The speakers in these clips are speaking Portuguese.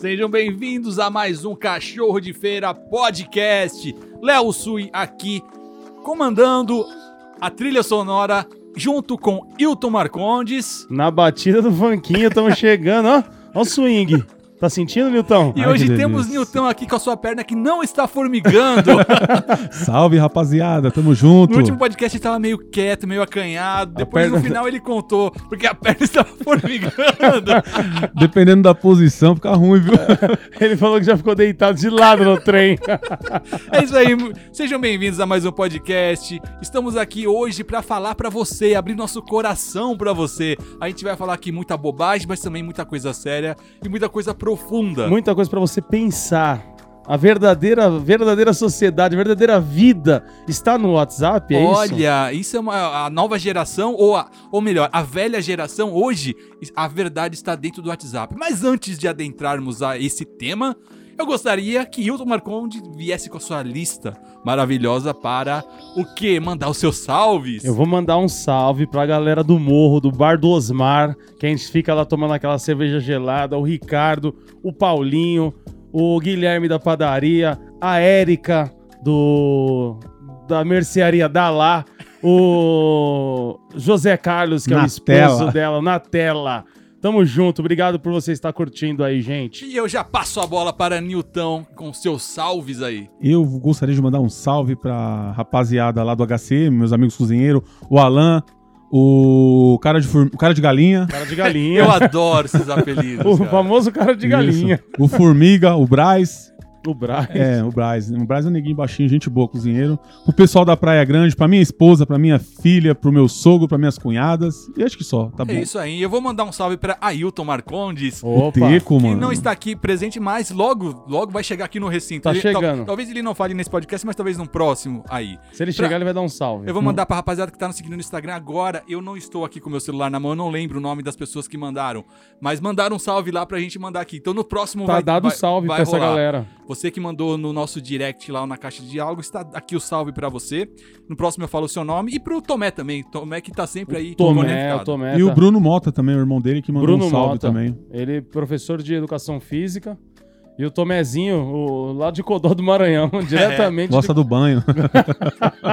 Sejam bem-vindos a mais um Cachorro de Feira Podcast. Léo Sui aqui, comandando a trilha sonora junto com Hilton Marcondes. Na batida do funkinho, estamos chegando, ó. Ó o swing. Tá sentindo, Nilton? E Ai, hoje temos. Nilton aqui com a sua perna que não está formigando. Salve, rapaziada, tamo junto. No último podcast ele estava meio quieto, meio acanhado. Depois no perna- final ele contou, porque a perna estava formigando. Dependendo da posição, fica ruim, viu? Ele falou que já ficou deitado de lado no trem. É isso aí, sejam bem-vindos a mais um podcast. Estamos aqui hoje para falar para você, abrir nosso coração para você. A gente vai falar aqui muita bobagem, mas também muita coisa séria e muita coisa profunda. Muita coisa pra você pensar. A verdadeira, verdadeira sociedade, a verdadeira vida está no WhatsApp, é isso? Olha, isso é uma, a nova geração, ou, a- ou melhor, a velha geração, hoje, a verdade está dentro do WhatsApp. Mas antes de adentrarmos a esse tema, eu gostaria que Hilton Marconde viesse com a sua lista maravilhosa para o quê? Mandar os seus salves. Eu vou mandar um salve pra galera do morro, do bar do Osmar, que a gente fica lá tomando aquela cerveja gelada, o Ricardo, o Paulinho, o Guilherme da padaria, a Érica do da mercearia da lá, o José Carlos, que é o Na esposo tela. dela, na tela. Tamo junto, obrigado por você estar curtindo aí, gente. E eu já passo a bola para Nilton com seus salves aí. Eu gostaria de mandar um salve pra rapaziada lá do HC, meus amigos cozinheiros, o Alan, o cara de, fur- o cara de galinha. Cara de galinha. Eu adoro esses apelidos. o cara. famoso cara de galinha. Isso. O Formiga, o Braz. O Braz. É, o Braz. O Braz é um neguinho baixinho, gente boa, cozinheiro. O pessoal da Praia Grande, pra minha esposa, pra minha filha, pro meu sogro, pra minhas cunhadas. E acho que só, tá bom. É isso aí. Eu vou mandar um salve para Ailton Marcondes. Opa. Teco, que mano. não está aqui presente, mas logo, logo vai chegar aqui no recinto. Tá Ele- tal- chegando. talvez ele não fale nesse podcast, mas talvez num próximo aí. Se ele Pra- chegar, ele vai dar um salve. Eu vou mandar pra rapaziada que tá nos seguindo no Instagram agora. Eu não estou aqui com meu celular na mão, eu não lembro o nome das pessoas que mandaram. Mas mandaram um salve lá pra gente mandar aqui. Então no próximo Tá vai dado vai, salve vai pra essa rolar. galera. Você que mandou no nosso direct lá na caixa de diálogo, está aqui o salve pra você. No próximo eu falo o seu nome. E pro Tomé também. Tomé que tá sempre aí Tomé, conectado. o Tomé. E o tá- Bruno Mota também, o irmão dele, que mandou Bruno um salve Mota. também. Ele é professor de educação física. E o Tomezinho, o, lá de Codó do Maranhão, diretamente. Gosta do banho.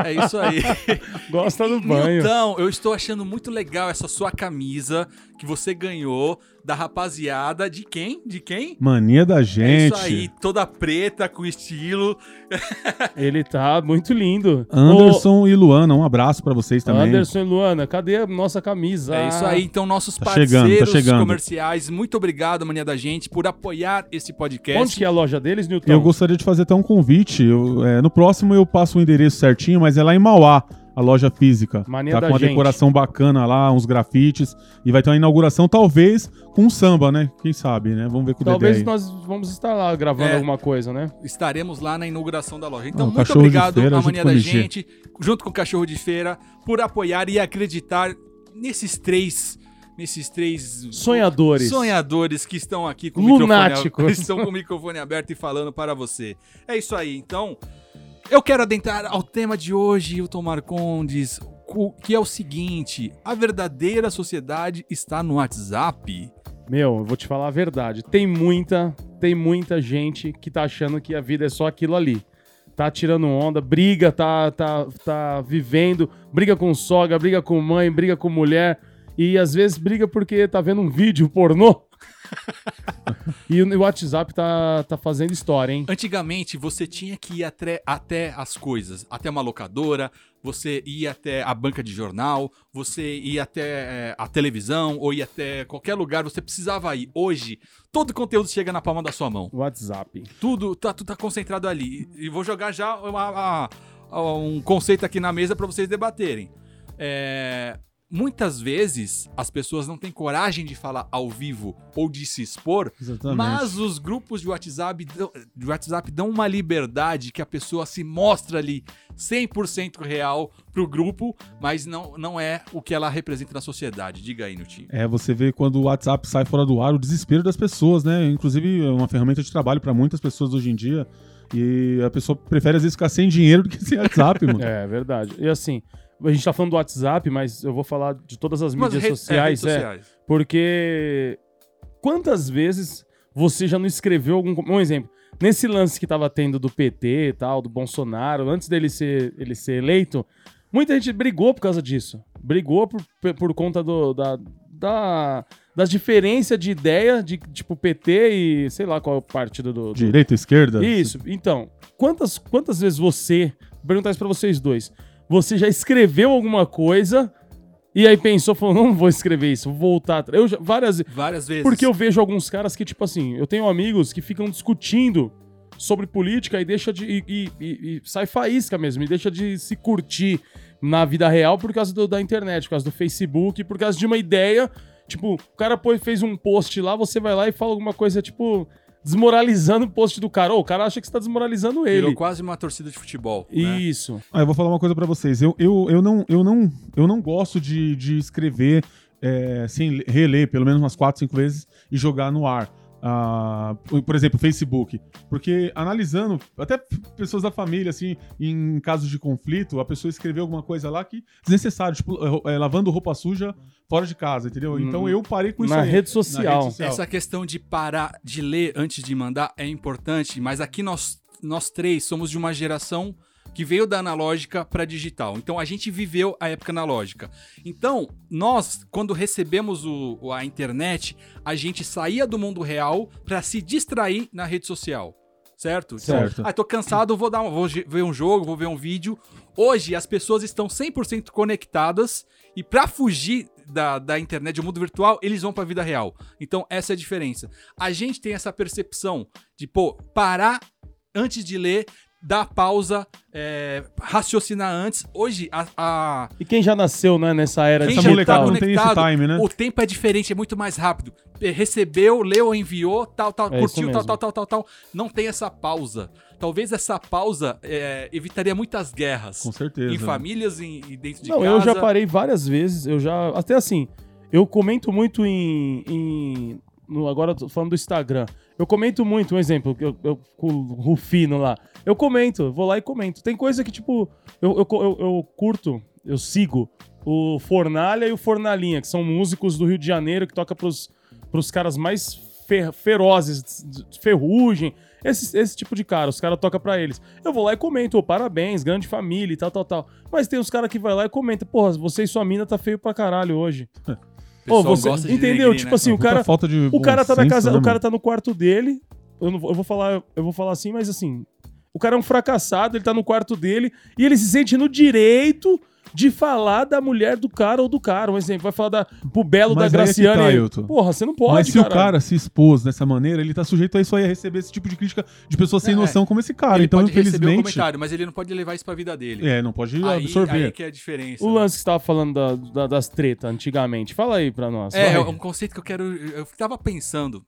É isso aí. de- gosta do banho. Então, eu estou achando muito legal essa sua camisa que você ganhou da rapaziada. De quem? De quem? Mania da É gente. isso aí, toda preta, com estilo. Ele tá muito lindo. Anderson e Luana, um abraço pra vocês também. Anderson e Luana, cadê a nossa camisa? É isso aí, então, nossos Tá parceiros chegando, tá chegando. comerciais, muito obrigado, Mania da Gente, por apoiar esse podcast. Onde que é a loja deles, Newton? Eu gostaria de fazer até um convite. Eu, é, no próximo eu passo o endereço certinho, mas é lá em Mauá, a loja física. Mania tá da com uma gente. decoração bacana lá, uns grafites. E vai ter uma inauguração, talvez, com um samba, né? Quem sabe, né? Vamos ver com o Talvez Dedé aí. nós vamos estar lá gravando É. alguma coisa, né? Estaremos lá na inauguração da loja. Então, Ah, o muito Cachorro de obrigado Feira à junto Mania com da. Gente, junto com o Cachorro de Feira, por apoiar e acreditar nesses três. Nesses três Sonhadores. sonhadores que estão aqui com o microfone, estão com o microfone aberto e falando para você. É isso aí. Então, eu quero adentrar ao tema de hoje, Hilton Marcondes, que é o seguinte: a verdadeira sociedade está no WhatsApp. Meu, eu vou te falar a verdade. Tem muita, tem muita gente que tá achando que a vida é só aquilo ali. Tá tirando onda, briga, tá, tá, tá vivendo, briga com sogra, briga com mãe, briga com mulher. E às vezes briga porque tá vendo um vídeo pornô. e o WhatsApp tá, tá fazendo história, hein? Antigamente, você tinha que ir até, até as coisas, até uma locadora, você ia até a banca de jornal, você ia até eh, a televisão, ou ia até qualquer lugar, você precisava ir. Hoje, todo o conteúdo chega na palma da sua mão. WhatsApp. Tudo tá, tudo tá concentrado ali. E vou jogar já uma- uma- um conceito aqui na mesa para vocês debaterem. É, muitas vezes as pessoas não têm coragem de falar ao vivo ou de se expor, Exatamente. mas os grupos de WhatsApp, dão- de WhatsApp dão uma liberdade que a pessoa se mostra ali 100% real pro grupo, mas não, não é o que ela representa na sociedade. Diga aí, Nutinho. É, você vê quando o WhatsApp sai fora do ar, o desespero das pessoas, né? Inclusive, é uma ferramenta de trabalho para muitas pessoas hoje em dia. E a pessoa prefere, às vezes, ficar sem dinheiro do que sem WhatsApp, mano. É verdade. E assim, a gente tá falando do WhatsApp, mas eu vou falar de todas as mídias re- é, sociais, é, sociais. Porque quantas vezes você já não escreveu algum. Um exemplo. Nesse lance que tava tendo do PT e tal, do Bolsonaro, antes dele ser, ele ser eleito, muita gente brigou por causa disso. Brigou por, por conta do, da, da, das diferenças de ideia de, tipo, PT e sei lá qual é o partido do. do... Direita, esquerda? Isso. Então, quantas, quantas vezes você. Vou perguntar isso pra vocês dois. Você já escreveu alguma coisa e aí pensou, falou, não vou escrever isso, vou voltar. atrás. Eu já, várias Várias vezes. porque eu vejo alguns caras que, tipo assim, eu tenho amigos que ficam discutindo sobre política e deixa de. E, e- e- e sai faísca mesmo, e deixa de se curtir na vida real por causa do- da internet, por causa do Facebook, por causa de uma ideia. Tipo, o cara pô- fez um post lá, você vai lá e fala alguma coisa, tipo, desmoralizando o post do cara. Ô, o cara acha que você tá desmoralizando Virou ele. quase uma torcida de futebol. né? Isso. Ah, eu vou falar uma coisa pra vocês. Eu, eu, eu, não, eu, não, eu não gosto de, de escrever é, sem le- reler pelo menos umas 4, 5 vezes e jogar no ar. Ah, por exemplo, Facebook. Porque analisando, até pessoas da família, assim, em casos de conflito, a pessoa escreveu alguma coisa lá que desnecessário, tipo, é, lavando roupa suja fora de casa, entendeu? Então eu parei com isso Na aí. rede social. Essa questão de parar de ler antes de mandar é importante, mas aqui nós, nós três somos de uma geração que veio da analógica para digital. Então a gente viveu a época analógica. Então, nós, quando recebemos o- a internet, a gente saía do mundo real para se distrair na rede social. Certo? Então, Certo. ah, tô cansado, vou dar um, vou ver um jogo, vou ver um vídeo. Hoje as pessoas estão 100% conectadas e para fugir da, da internet, do mundo virtual, eles vão para a vida real. Então essa é a diferença. A gente tem essa percepção de, pô, parar antes de ler, dar pausa, é, raciocinar antes. Hoje a- a, E quem já nasceu, né, nessa era quem Essa já molecada tá não tem esse conectado, time, né? O tempo é diferente, é muito mais rápido. Recebeu, leu, enviou, tal, tal, É curtiu, tal, tal, tal, tal, tal. Não tem essa pausa. Talvez essa pausa eh, evitaria muitas guerras. Com certeza. Em famílias e dentro de Não, casa. eu já parei várias vezes, eu já. Até assim, eu comento muito em. em- no, agora eu tô falando do Instagram. Eu comento muito, um exemplo, eu, eu, com o Rufino lá. Eu comento, vou lá e comento. Tem coisa que, tipo, eu, eu, eu, eu curto, eu sigo o Fornalha e o Fornalinha, que são músicos do Rio de Janeiro que toca pros, pros caras mais fer- ferozes, ferrugem, esse, esse tipo de cara, os caras tocam pra eles. Eu vou lá e comento, ô, parabéns, grande família e tal, tal, tal. Mas tem os caras que vai lá e comenta, porra, você e sua mina tá feio pra caralho hoje. O pessoal Ô, você- gosta de entendeu? denegrir, tipo né? assim, o cara, falta de o cara tá na casa, né, o cara tá no quarto dele. Eu, não eu vou falar, eu vou falar assim, mas assim, o cara é um fracassado, ele tá no quarto dele e ele se sente no direito de falar da mulher do cara ou do cara. Um exemplo, vai falar da, pro belo Mas da é que Graciane. tá, Ailton. Porra, você não pode, Mas se cara. o cara se expôs dessa maneira, ele tá sujeito a isso aí, a receber esse tipo de crítica de pessoas sem É, noção como esse cara. Ele então, pode receber o infelizmente. comentário, mas ele não pode levar isso pra vida dele. É, não pode aí, absorver. aí que é a diferença. O né? lance que você tava falando da- da- das tretas antigamente. Fala aí pra nós. É, vai. é um conceito que eu quero. Eu tava pensando.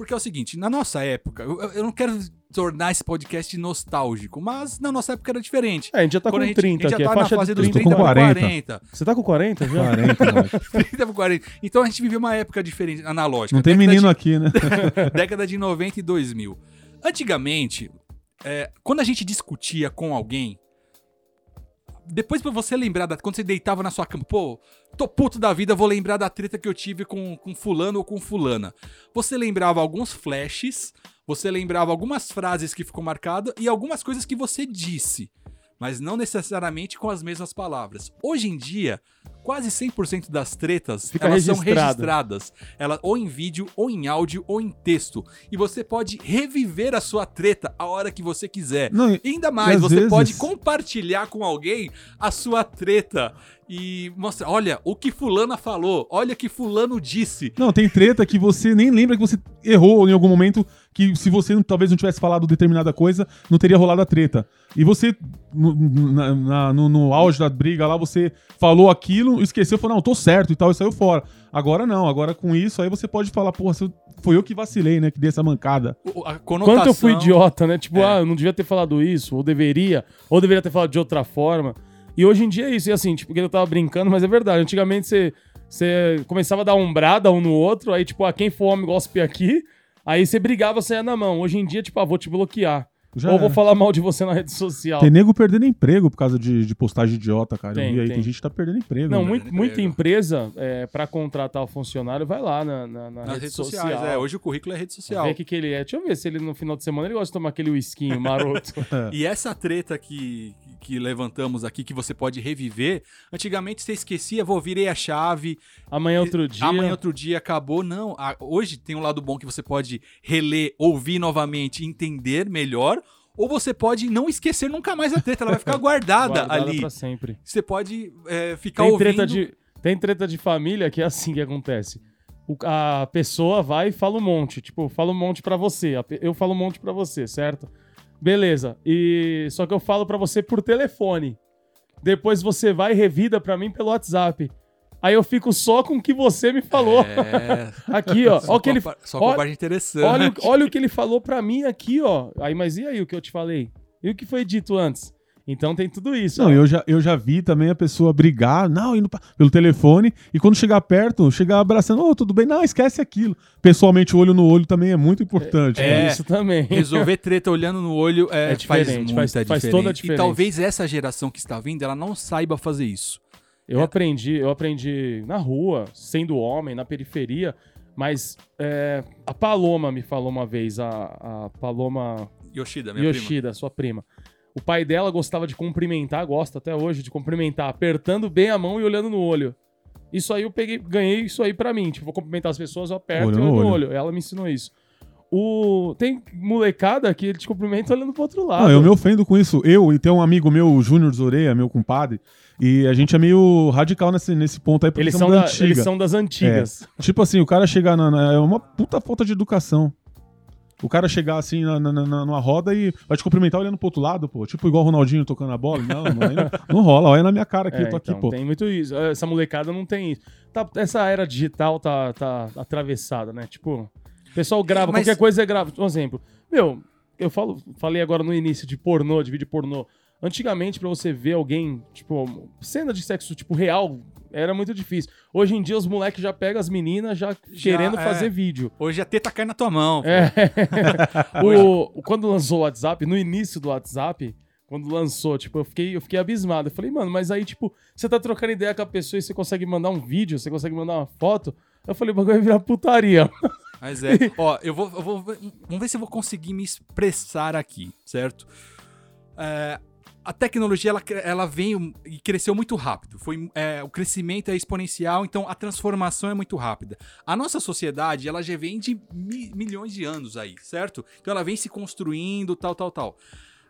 Porque é o seguinte, na nossa época, eu, eu não quero tornar esse podcast nostálgico, mas na nossa época era diferente. É, a gente já tá Quando com a gente, 30 a gente aqui, já é tá na fase dos 30 30 30 pra pra 40. 40. Você tá com 40 já? 40, eu acho. 30 pra 40. Então a gente viveu uma época diferente, analógica. Não tem década menino de- aqui, né? década de 90 e 2000. Antigamente, é, quando a gente discutia com alguém, depois pra você lembrar, da, quando você deitava na sua cama, pô, tô puto da vida, vou lembrar da treta que eu tive com, com fulano ou com fulana. Você lembrava alguns flashes, você lembrava algumas frases que ficou marcada e algumas coisas que você disse, mas não necessariamente com as mesmas palavras. Hoje em dia, quase 100% das tretas Fica elas são registrado. registradas, ela, ou em vídeo, ou em áudio, ou em texto. E você pode reviver a sua treta a hora que você quiser. Não, ainda mais, você vezes- pode compartilhar com alguém a sua treta e mostrar, olha, o que fulana falou, olha o que fulano disse. Não, tem treta que você nem lembra que você errou em algum momento, que se você talvez não tivesse falado determinada coisa, não teria rolado a treta. E você, no, na- na- no, no auge da briga lá, você falou aquilo, esqueceu, falou, não, tô certo e tal, e saiu fora. Agora não, agora com isso, aí você pode falar, porra, se eu- foi eu que vacilei, né, que dei essa mancada. A conotação, Quanto eu fui idiota, né? Tipo, É. ah, eu não devia ter falado isso, ou deveria, ou deveria ter falado de outra forma. E hoje em dia é isso, e assim, tipo, porque eu tava brincando, mas é verdade. Antigamente você, você começava a dar umbrada um no outro, aí, tipo, ah, quem for homem gospe aqui, aí você brigava, saia na mão. Hoje em dia, tipo, ah, vou te bloquear. Já Ou vou era. falar mal de você na rede social. Tem nego perdendo emprego por causa de, de postagem idiota, cara. Tem, vi aí, tem. tem. gente que tá perdendo emprego. Não, né? muito- Perdendo muita emprego. empresa, é, para contratar o funcionário, vai lá na, na, na Nas rede redes social. sociais, é. Hoje o currículo é rede social. Ver o que, que ele é. Deixa eu ver se ele no final de semana ele gosta de tomar aquele whiskinho maroto. E essa treta que, que levantamos aqui, que você pode reviver, antigamente você esquecia, vou virei a chave, Amanhã é outro dia. amanhã outro dia acabou. Não, a- hoje tem um lado bom que você pode reler, ouvir novamente, entender melhor, ou você pode não esquecer nunca mais a treta, ela vai ficar guardada, guardada ali. pra sempre. Você pode é, ficar Tem ouvindo. treta, de, tem treta de família que é assim que acontece. O- a pessoa vai e fala um monte. Tipo, fala um monte pra você. Eu falo um monte pra você, certo? Beleza. E só que eu falo pra você por telefone. Depois você vai e revida pra mim pelo WhatsApp. Aí eu fico só com o que você me falou. É, Aqui, ó. só Ó que ele, só com a parte interessante. olha, o- olha o que ele falou pra mim aqui, ó. Aí, mas e aí o que eu te falei? E o que foi dito antes? Então tem tudo isso. Não, ó. eu já, eu já vi também a pessoa brigar, não, indo pra- pelo telefone, e quando chegar perto, chegar abraçando, ô, tudo bem, não, esquece aquilo. Pessoalmente, olho no olho também é muito importante. É, né? isso também. Resolver treta olhando no olho é, É faz diferente, muita faz- toda a E diferença. talvez essa geração que está vindo, ela não saiba fazer isso. Eu aprendi, eu aprendi na rua, sendo homem, na periferia, mas é, a Paloma me falou uma vez, a, a Paloma Yoshida, minha prima. Yoshida, sua prima. O pai dela gostava de cumprimentar, gosta até hoje de cumprimentar, apertando bem a mão e olhando no olho. Isso aí eu peguei, ganhei isso aí pra mim. Tipo, vou cumprimentar as pessoas, eu aperto Olho e olho no olho. olho. Ela me ensinou isso. O... Tem molecada que ele te cumprimenta olhando pro outro lado. Não, eu me ofendo com isso. Eu e tem um amigo meu, o Júnior Zoreia, meu compadre, e a gente é meio radical nesse, nesse ponto aí, porque eles, são da eles são das antigas. Tipo assim, o cara chegar na, na- É uma puta falta de educação. O cara chegar assim na, na- na- numa roda e vai te cumprimentar olhando pro outro lado, pô. Tipo igual o Ronaldinho tocando a bola. Não, não, não, não rola. Olha na minha cara aqui, É, eu tô aqui, então, pô. Tem muito isso. Essa molecada não tem isso. Tá- essa era digital tá, tá atravessada, né? Tipo, o pessoal grava, Mas- qualquer coisa é grava. Um exemplo. Meu, eu falo, falei agora no início de pornô, de vídeo pornô. Antigamente, pra você ver alguém, tipo, cena de sexo, tipo, real, era muito difícil. Hoje em dia, os moleques já pegam as meninas já, Já, querendo é. fazer vídeo. Hoje a teta cai na tua mão. É. o, quando lançou o WhatsApp, no início do WhatsApp, quando lançou, tipo, eu fiquei, eu fiquei abismado. Eu falei, mano, mas aí, tipo, você tá trocando ideia com a pessoa e você consegue mandar um vídeo, você consegue mandar uma foto. Eu falei, o bagulho vai virar putaria. Mas é. Ó, eu vou, eu vou. Vamos ver se eu vou conseguir me expressar aqui, certo? É, a tecnologia ela, ela veio e cresceu muito rápido. Foi, é, o crescimento é exponencial, então a transformação é muito rápida. A nossa sociedade ela já vem de mi- milhões de anos aí, certo? Então ela vem se construindo, tal, tal, tal.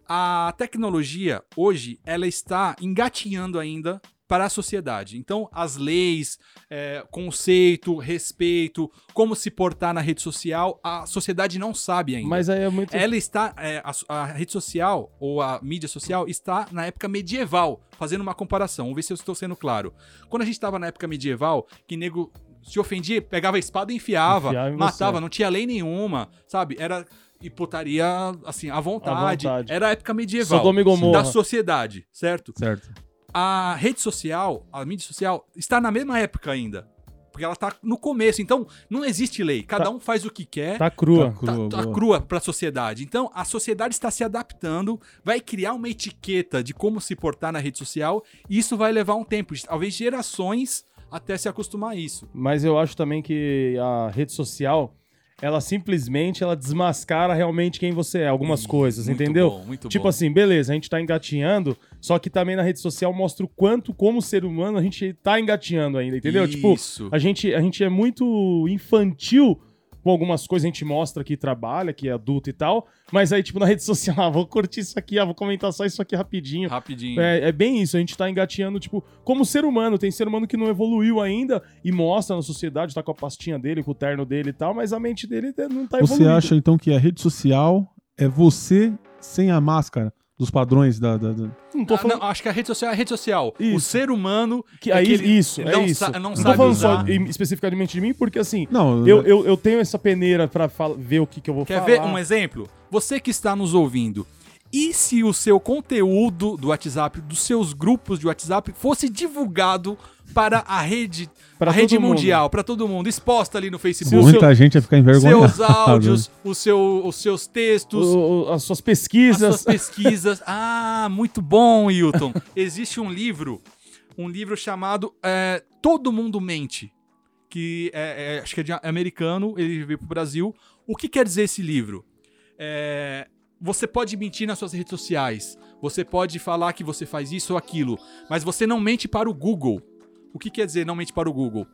A tecnologia hoje ela está engatinhando ainda para a sociedade. Então as leis, é, conceito, respeito, como se portar na rede social, a sociedade não sabe ainda. Mas aí é muito. Ela está, é, a, a rede social ou a mídia social está na época medieval, fazendo uma comparação. Vamos ver se eu estou sendo claro. Quando a gente estava na época medieval, que nego se ofendia, pegava a espada e enfiava, Enfiava matava, você. não tinha lei nenhuma, sabe? Era e putaria assim à vontade. vontade. Era a época medieval da sociedade, certo? Certo. A rede social, a mídia social, está na mesma época ainda. Porque ela está no começo. Então, não existe lei. Cada Tá- um faz o que quer. Tá crua. Tá crua. Tá, tá boa. crua para a sociedade. Então, a sociedade está se adaptando, vai criar uma etiqueta de como se portar na rede social, e isso vai levar um tempo, talvez gerações até se acostumar a isso. Mas eu acho também que a rede social, ela simplesmente ela desmascara realmente quem você é, algumas coisas, Muito entendeu? bom, muito tipo bom. assim, beleza, a gente tá engatinhando, só que também na rede social mostra o quanto, como ser humano, a gente tá engatinhando ainda, entendeu? Tipo, Isso. a gente, a gente é muito infantil com algumas coisas, a gente mostra que trabalha, que é adulto e tal, mas aí, tipo, na rede social, ah, vou curtir isso aqui, ah, vou comentar só isso aqui rapidinho. Rapidinho. É, é bem isso, a gente tá engatinhando, tipo, como ser humano. Tem ser humano que não evoluiu ainda e mostra na sociedade, tá com a pastinha dele, com o terno dele e tal, mas a mente dele não tá Você evoluindo. acha então que a rede social é você sem a máscara dos padrões da. da- da- Não tô Ah, falando não, acho que a rede social é a rede social. O Isso. ser humano que é aí, que ele isso, é não isso. sa- não tô sabe falando usar. só especificamente de mim, porque assim, Não, eu, eu, eu tenho essa peneira pra ver o que, que eu vou Quer falar. ver um exemplo? Você que está nos ouvindo, E se o seu conteúdo do WhatsApp, dos seus grupos de WhatsApp, fosse divulgado para a rede, Pra a rede mundial, para todo mundo, exposta ali no o Facebook? Muita seu- gente ia ficar envergonhada. Seus áudios, o seu, os seus textos, O- o- as suas as pesquisas. suas pesquisas. Ah, muito bom, Hilton. Existe um livro, um livro chamado é, Todo Mundo Mente, que é, é- acho que é de americano, ele veio pro Brasil. O que quer dizer esse livro? É, você pode mentir nas suas redes sociais, você pode falar que você faz isso ou aquilo, mas você não mente para o Google. O que quer dizer não mente para o Google?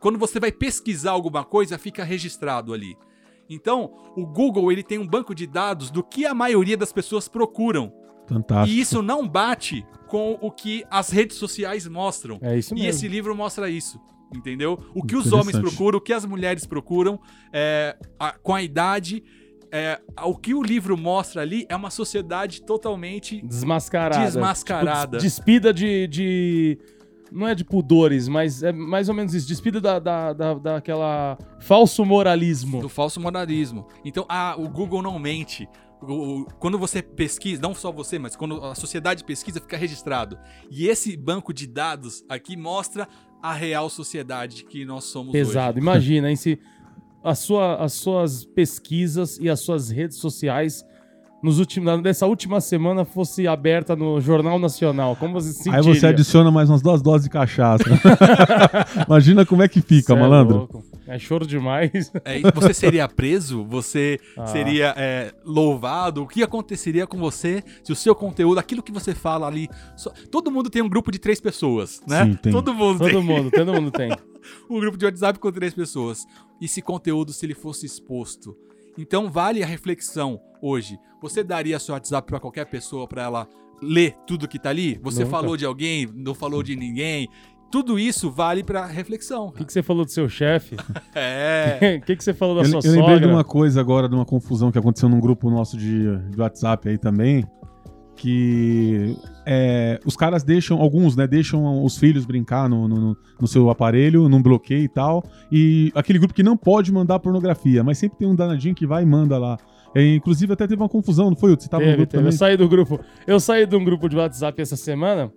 Quando você vai pesquisar alguma coisa, fica registrado ali. Então, o Google ele tem um banco de dados do que a maioria das pessoas procuram. Fantástico. E isso não bate com o que as redes sociais mostram. É isso E mesmo. esse livro mostra isso. Entendeu? O que os homens procuram, o que as mulheres procuram, é, a- com a idade. É, o que o livro mostra ali é uma sociedade totalmente. Desmascarada. Desmascarada. Tipo, des- despida de, de- Não é de pudores, mas é mais ou menos isso. Despida da, da, da- daquela falso moralismo. do falso moralismo. Então, ah, o Google não mente. Quando você pesquisa, não só você, mas quando a sociedade pesquisa, fica registrado. E esse banco de dados aqui mostra a real sociedade que nós somos Pesado. Imagina, hein, se a sua, as suas pesquisas e as suas redes sociais nos últimos, nessa última semana fosse aberta no Jornal Nacional. Como você se Aí sentiria? você adiciona mais umas duas doses de cachaça. Imagina como é que fica, Cê é malandro. louco. É choro demais. É, você seria preso? Você Ah. seria é, louvado? O que aconteceria com você se o seu conteúdo, aquilo que você fala ali. só- Todo mundo tem um grupo de três pessoas, né? Sim, tem. Todo mundo tem Todo mundo, todo mundo tem. um grupo de WhatsApp com três pessoas. E esse conteúdo, se ele fosse exposto? Então vale a reflexão hoje. Você daria seu WhatsApp pra qualquer pessoa pra ela ler tudo que tá ali? Você Nunca. falou de alguém, não falou de ninguém? Tudo isso vale pra reflexão. O que, que você falou do seu chefe? É. O que, que você falou da Eu, sua eu lembrei sogra? de uma coisa agora, de uma confusão que aconteceu num grupo nosso de, de WhatsApp aí também. Que é, os caras deixam, alguns, né, deixam os filhos brincar no, no, no seu aparelho, num bloqueio e tal. E aquele grupo que não pode mandar pornografia, mas sempre tem um danadinho que vai e manda lá. É, inclusive até teve uma confusão, não foi? Você tava no Teve, grupo teve. Eu também? saí do grupo. Eu saí de um grupo de WhatsApp essa semana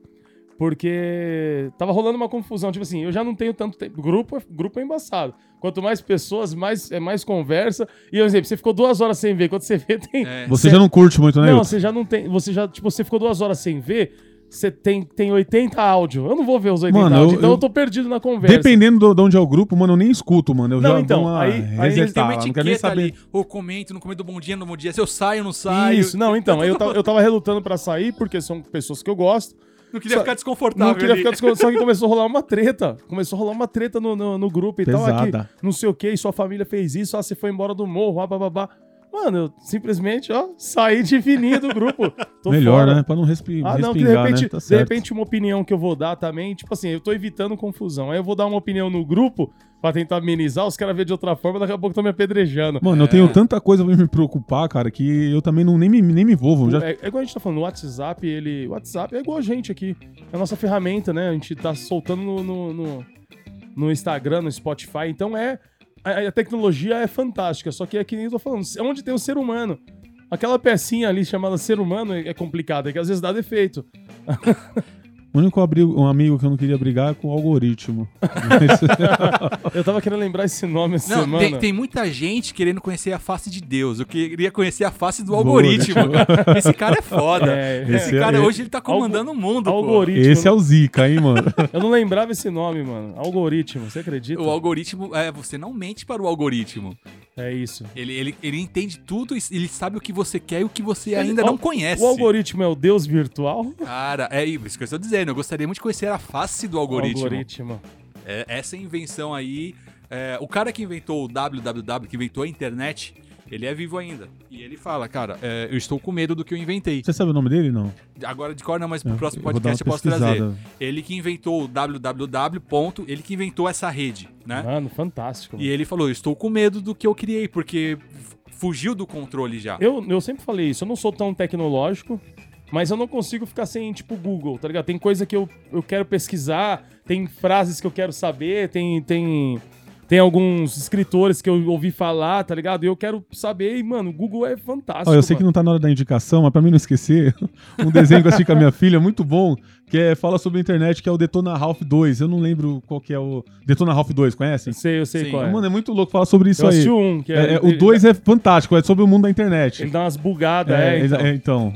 porque tava rolando uma confusão. Tipo assim, eu já não tenho tanto tempo. Grupo, é- grupo é embaçado. Quanto mais pessoas, mais, é mais conversa. E, por exemplo, você ficou duas horas sem ver. Quando você vê, tem. É. Você já não curte muito, né, Não, Hilton? você já não tem. Você já, tipo, você ficou duas horas sem ver. Você tem, tem 80 áudio. Eu não vou ver os 80 Mano, eu- áudios. Então eu, eu- tô perdido na conversa. Dependendo do- de onde é o grupo, mano, eu nem escuto, mano. Eu Não, já então, dou uma aí- aí eles têm uma não quero nem etiqueta saber. ali. Ou comento, não comento bom dia, no bom dia. Se eu saio, não saio. Isso, não, então. aí Eu tava, eu tava relutando pra sair, porque são pessoas que eu gosto. Não queria Só- ficar desconfortável. Não queria ali. ficar desconto, só que começou a rolar uma treta. Começou a rolar uma treta no, no, no grupo e tal. Aqui, Pesada. não sei o que, sua família fez isso, ah, você foi embora do morro, ah, bababá. Mano, eu simplesmente, ó, saí de fininho do grupo. Tô Melhor, fora. né? Pra não respi Ah, não, que de respingar, repente, né? Tá de repente uma opinião que eu vou dar também, tipo assim, eu tô evitando confusão. Aí eu vou dar uma opinião no grupo pra tentar amenizar, os caras verem de outra forma, daqui a pouco estão me apedrejando. Mano, eu tenho tanta coisa pra me preocupar, cara, que eu também não, nem, me, nem me envolvo. Já... É, é igual a gente tá falando, o WhatsApp, ele. O WhatsApp é igual a gente aqui. É a nossa ferramenta, né? A gente tá soltando no, no, no, no Instagram, no Spotify. Então é. A, a tecnologia é fantástica, só que é que nem eu tô falando, é onde tem o ser humano. Aquela pecinha ali chamada ser humano é é complicada, que às vezes dá defeito. O único abrigo, um amigo que eu não queria brigar é com o algoritmo. Eu tava querendo lembrar esse nome essa Não, semana. tem, tem muita gente querendo conhecer a face de Deus. Eu queria conhecer a face do algoritmo. Esse cara é foda. É, Esse Esse é- cara é- hoje ele tá comandando o mundo. pô. Algoritmo. Esse é o Zika, hein, mano? Eu não lembrava esse nome, mano. Algoritmo, você acredita? O algoritmo, é, você não mente para o algoritmo. É isso. Ele, ele, ele entende tudo, e ele sabe o que você quer e o que você Ele- ainda o- não conhece. O algoritmo é o Deus virtual? Cara, é isso que eu estou dizendo. Eu gostaria muito de conhecer a face do algoritmo. Algoritmo. É, essa invenção aí. é, o cara que inventou o www, que inventou a internet, ele é vivo ainda. E ele fala, cara, é, eu estou com medo do que eu inventei. Você sabe o nome dele, não? Agora de cor não, mas pro Eu- próximo eu podcast eu posso trazer. Ele que inventou o www. ponto, ele que inventou essa rede, né? Mano, fantástico. E ele falou, eu estou com medo do que eu criei, porque fugiu do controle já. Eu, eu sempre falei isso, eu não sou tão tecnológico, mas eu não consigo ficar sem, tipo, Google, tá ligado? Tem coisa que eu, eu quero pesquisar, tem frases que eu quero saber, tem, tem Tem alguns escritores que eu ouvi falar, tá ligado? E eu quero saber, e, mano, o Google é fantástico. Ó, eu sei que mano. não tá na hora da indicação, mas pra mim não esquecer, um desenho que eu assisti com a minha filha, muito bom, que é, fala sobre a internet, que é o Detona Ralph 2. Eu não lembro qual que é o... Detona Ralph 2, conhecem? Eu sei, eu sei Sim. qual é. Mano, é muito louco falar sobre isso eu aí. um, que É, é, o ele- 2 é fantástico, é sobre o mundo da internet. Ele dá umas bugadas, é, É, então. é, então.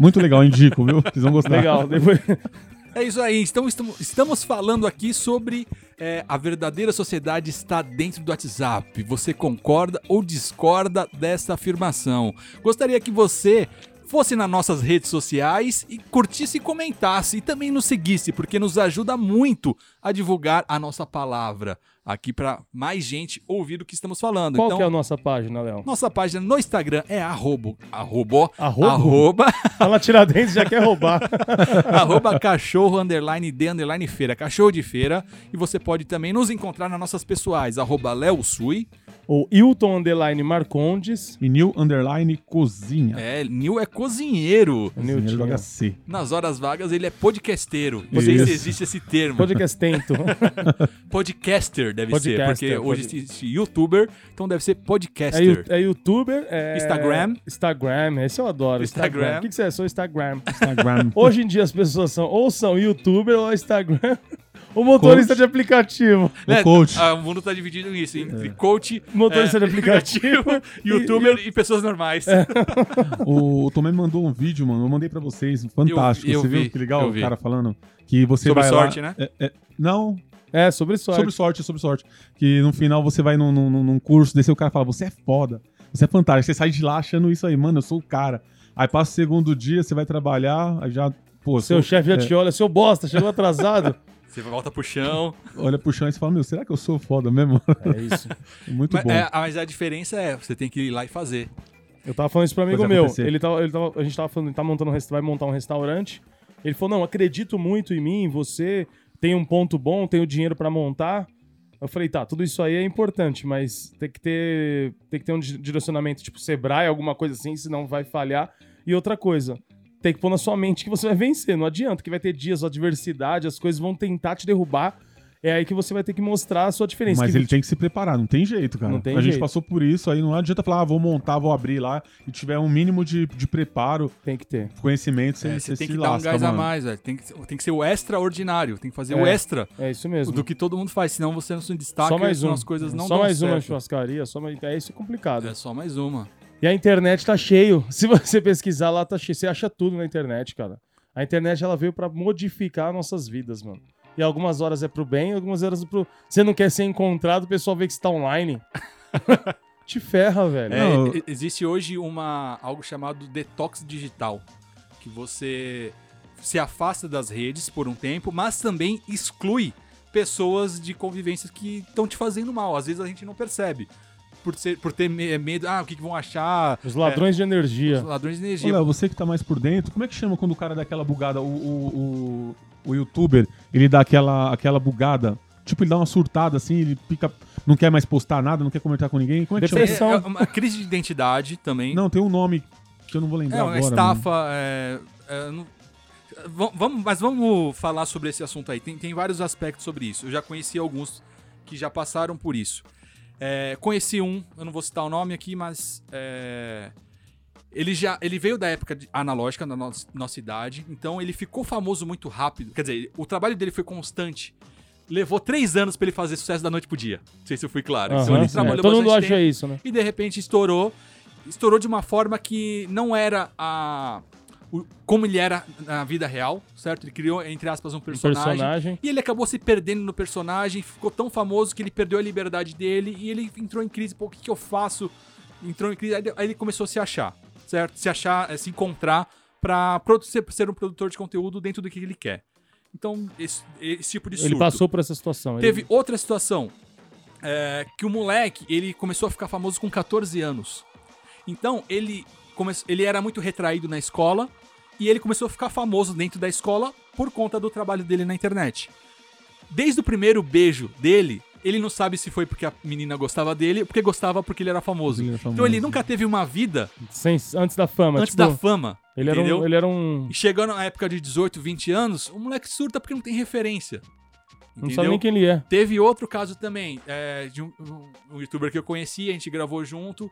Muito legal, indico, viu? Vocês vão gostar. Legal. Depois... É isso aí, então estamos, estamos falando aqui sobre é, a verdadeira sociedade está dentro do WhatsApp. Você concorda ou discorda dessa afirmação? Gostaria que você fosse nas nossas redes sociais e curtisse e comentasse e também nos seguisse, porque nos ajuda muito a divulgar a nossa palavra aqui para mais gente ouvir o que estamos falando. Qual então, que é a nossa página, Léo? nossa página no Instagram é arroba, arroba, Arrobo? arroba Ela Tiradentes já quer roubar. arroba cachorro underline de underline feira, cachorro de feira. E você pode também nos encontrar nas nossas pessoais, arroba Léo Sui. o Hilton Underline Marcondes. E New Underline Cozinha. É, Nil é cozinheiro. Cozinha Nilton. joga C. Nas horas vagas ele é podcasteiro. Não sei se existe esse termo. Podcastento. Podcaster deve Podcaster, ser, porque hoje existe youtuber, então deve ser É, podcaster. yu- é youtuber. É... Instagram. Instagram, esse eu adoro. Instagram. Instagram. O que, que você é? Sou Instagram. Instagram. Hoje em dia as pessoas são ou são youtuber ou Instagram. O motorista Coach. de aplicativo. Né? O coach. Ah, o mundo tá dividido nisso, É. entre coach, Motorista é, de aplicativo. youtuber e, pessoas normais. É. O, o Tomé me mandou um vídeo, mano. Eu mandei pra vocês. Fantástico. Eu- eu Você vi, viu que legal o vi. cara falando? Que você Sobre vai sorte, lá... né? É- é- não, É, sobre sorte. sobre sorte, sobre sorte. Que no final você vai num, num, num curso desse, o cara fala, você é foda, você é fantástico. Você sai de lá achando isso aí, mano, eu sou o cara. Aí passa o segundo dia, você vai trabalhar, aí já, pô, Seu sou- chefe já é, te olha, seu bosta, chegou atrasado. Você volta pro chão. olha pro chão e você fala, meu, será que eu sou foda mesmo? É isso. Muito Mas, bom. é, mas a diferença é, você tem que ir lá e fazer. Eu tava falando isso pra um amigo meu. acontecer. Ele tava, ele tava, a gente tava falando, ele tá montando um, vai montar um restaurante. Ele falou: Não, acredito muito em mim, em você, tem um ponto bom, tem o dinheiro pra montar. Eu falei, tá, tudo isso aí é importante, mas tem que ter, tem que ter um di- direcionamento, tipo Sebrae, alguma coisa assim, senão vai falhar. E outra coisa, tem que pôr na sua mente que você vai vencer. Não adianta, que vai ter dias, adversidade, as coisas vão tentar te derrubar. É aí que você vai ter que mostrar a sua diferença. Mas Que- ele tem que se preparar, não tem jeito, cara. Não tem a gente jeito. passou por isso, aí não adianta falar, ah, vou montar, vou abrir lá, e tiver um mínimo de, de preparo, tem que ter. conhecimento, você, É, você você tem se que dar um gás a mano. mais, velho. Tem que, tem que ser o extraordinário. Tem que fazer o É. extra É isso mesmo. do que todo mundo faz, senão você não se destaca só mais um. as coisas não só dão mais uma certo. churrascaria, só mais... é isso é complicado. É só mais uma. E a internet tá cheio. Se você pesquisar lá, tá cheio. Você acha tudo na internet, cara. A internet ela veio pra modificar nossas vidas, mano. E algumas horas é pro bem, algumas horas é pro. Você não quer ser encontrado, o pessoal vê que você tá online. Te ferra, velho. É, Não, existe hoje uma algo chamado detox digital, que você se afasta das redes por um tempo, mas também exclui pessoas de convivências que estão te fazendo mal. Às vezes a gente não percebe. Por, ser, por ter me- medo, ah, o que, que vão achar? Os ladrões de É, energia. os ladrões de energia. Léo, você que tá mais por dentro, como é que chama quando o cara dá aquela bugada? O, o, o, o youtuber, ele dá aquela, aquela bugada. Tipo, ele dá uma surtada assim, ele fica. Não quer mais postar nada, não quer comentar com ninguém. Como é que chama? Depressão. É, é uma crise de identidade também. Não, tem um nome que eu não vou lembrar É, uma agora. estafa. é, é, não- Va- Vamos, mas vamos falar sobre esse assunto aí. Tem, tem vários aspectos sobre isso. Eu já conheci alguns que já passaram por isso. É, conheci um, eu não vou citar o nome aqui, mas é, ele já ele veio da época analógica na nossa, nossa idade, então ele ficou famoso muito rápido. Quer dizer, o trabalho dele foi constante. Levou três anos pra ele fazer sucesso da noite pro dia. Não sei se eu fui claro. então Aham, ele sim. trabalhou Todo mundo acha tempo isso, né? e de repente estourou. Estourou de uma forma que não era a. como ele era na vida real, certo? Ele criou, entre aspas, um Um personagem. personagem. E ele acabou se perdendo no personagem, ficou tão famoso que ele perdeu a liberdade dele e ele entrou em crise. Pô, o que, que eu faço? Entrou em crise, aí ele começou a se achar, certo? Se achar, eh, se encontrar produ- ser, um produtor de conteúdo dentro do que ele quer. Então, esse, esse tipo de surto. Ele passou por essa situação. Ele- Teve outra situação. é, que o moleque, ele começou a ficar famoso com 14 anos. Então, ele, come... ele era muito retraído na escola e ele começou a ficar famoso dentro da escola por conta do trabalho dele na internet. Desde o primeiro beijo dele, ele não sabe se foi porque a menina gostava dele ou porque gostava porque ele era famoso. Ele era Então famoso. ele nunca teve uma vida sem- antes da fama. antes tipo, da fama. ele, era um, entendeu? ele era um. E chegando na época de 18, 20 anos, o moleque surta porque não tem referência. Não sabe Entendeu? nem quem ele é. Teve outro caso também, é, de um, um- um youtuber que eu conheci, a gente gravou junto,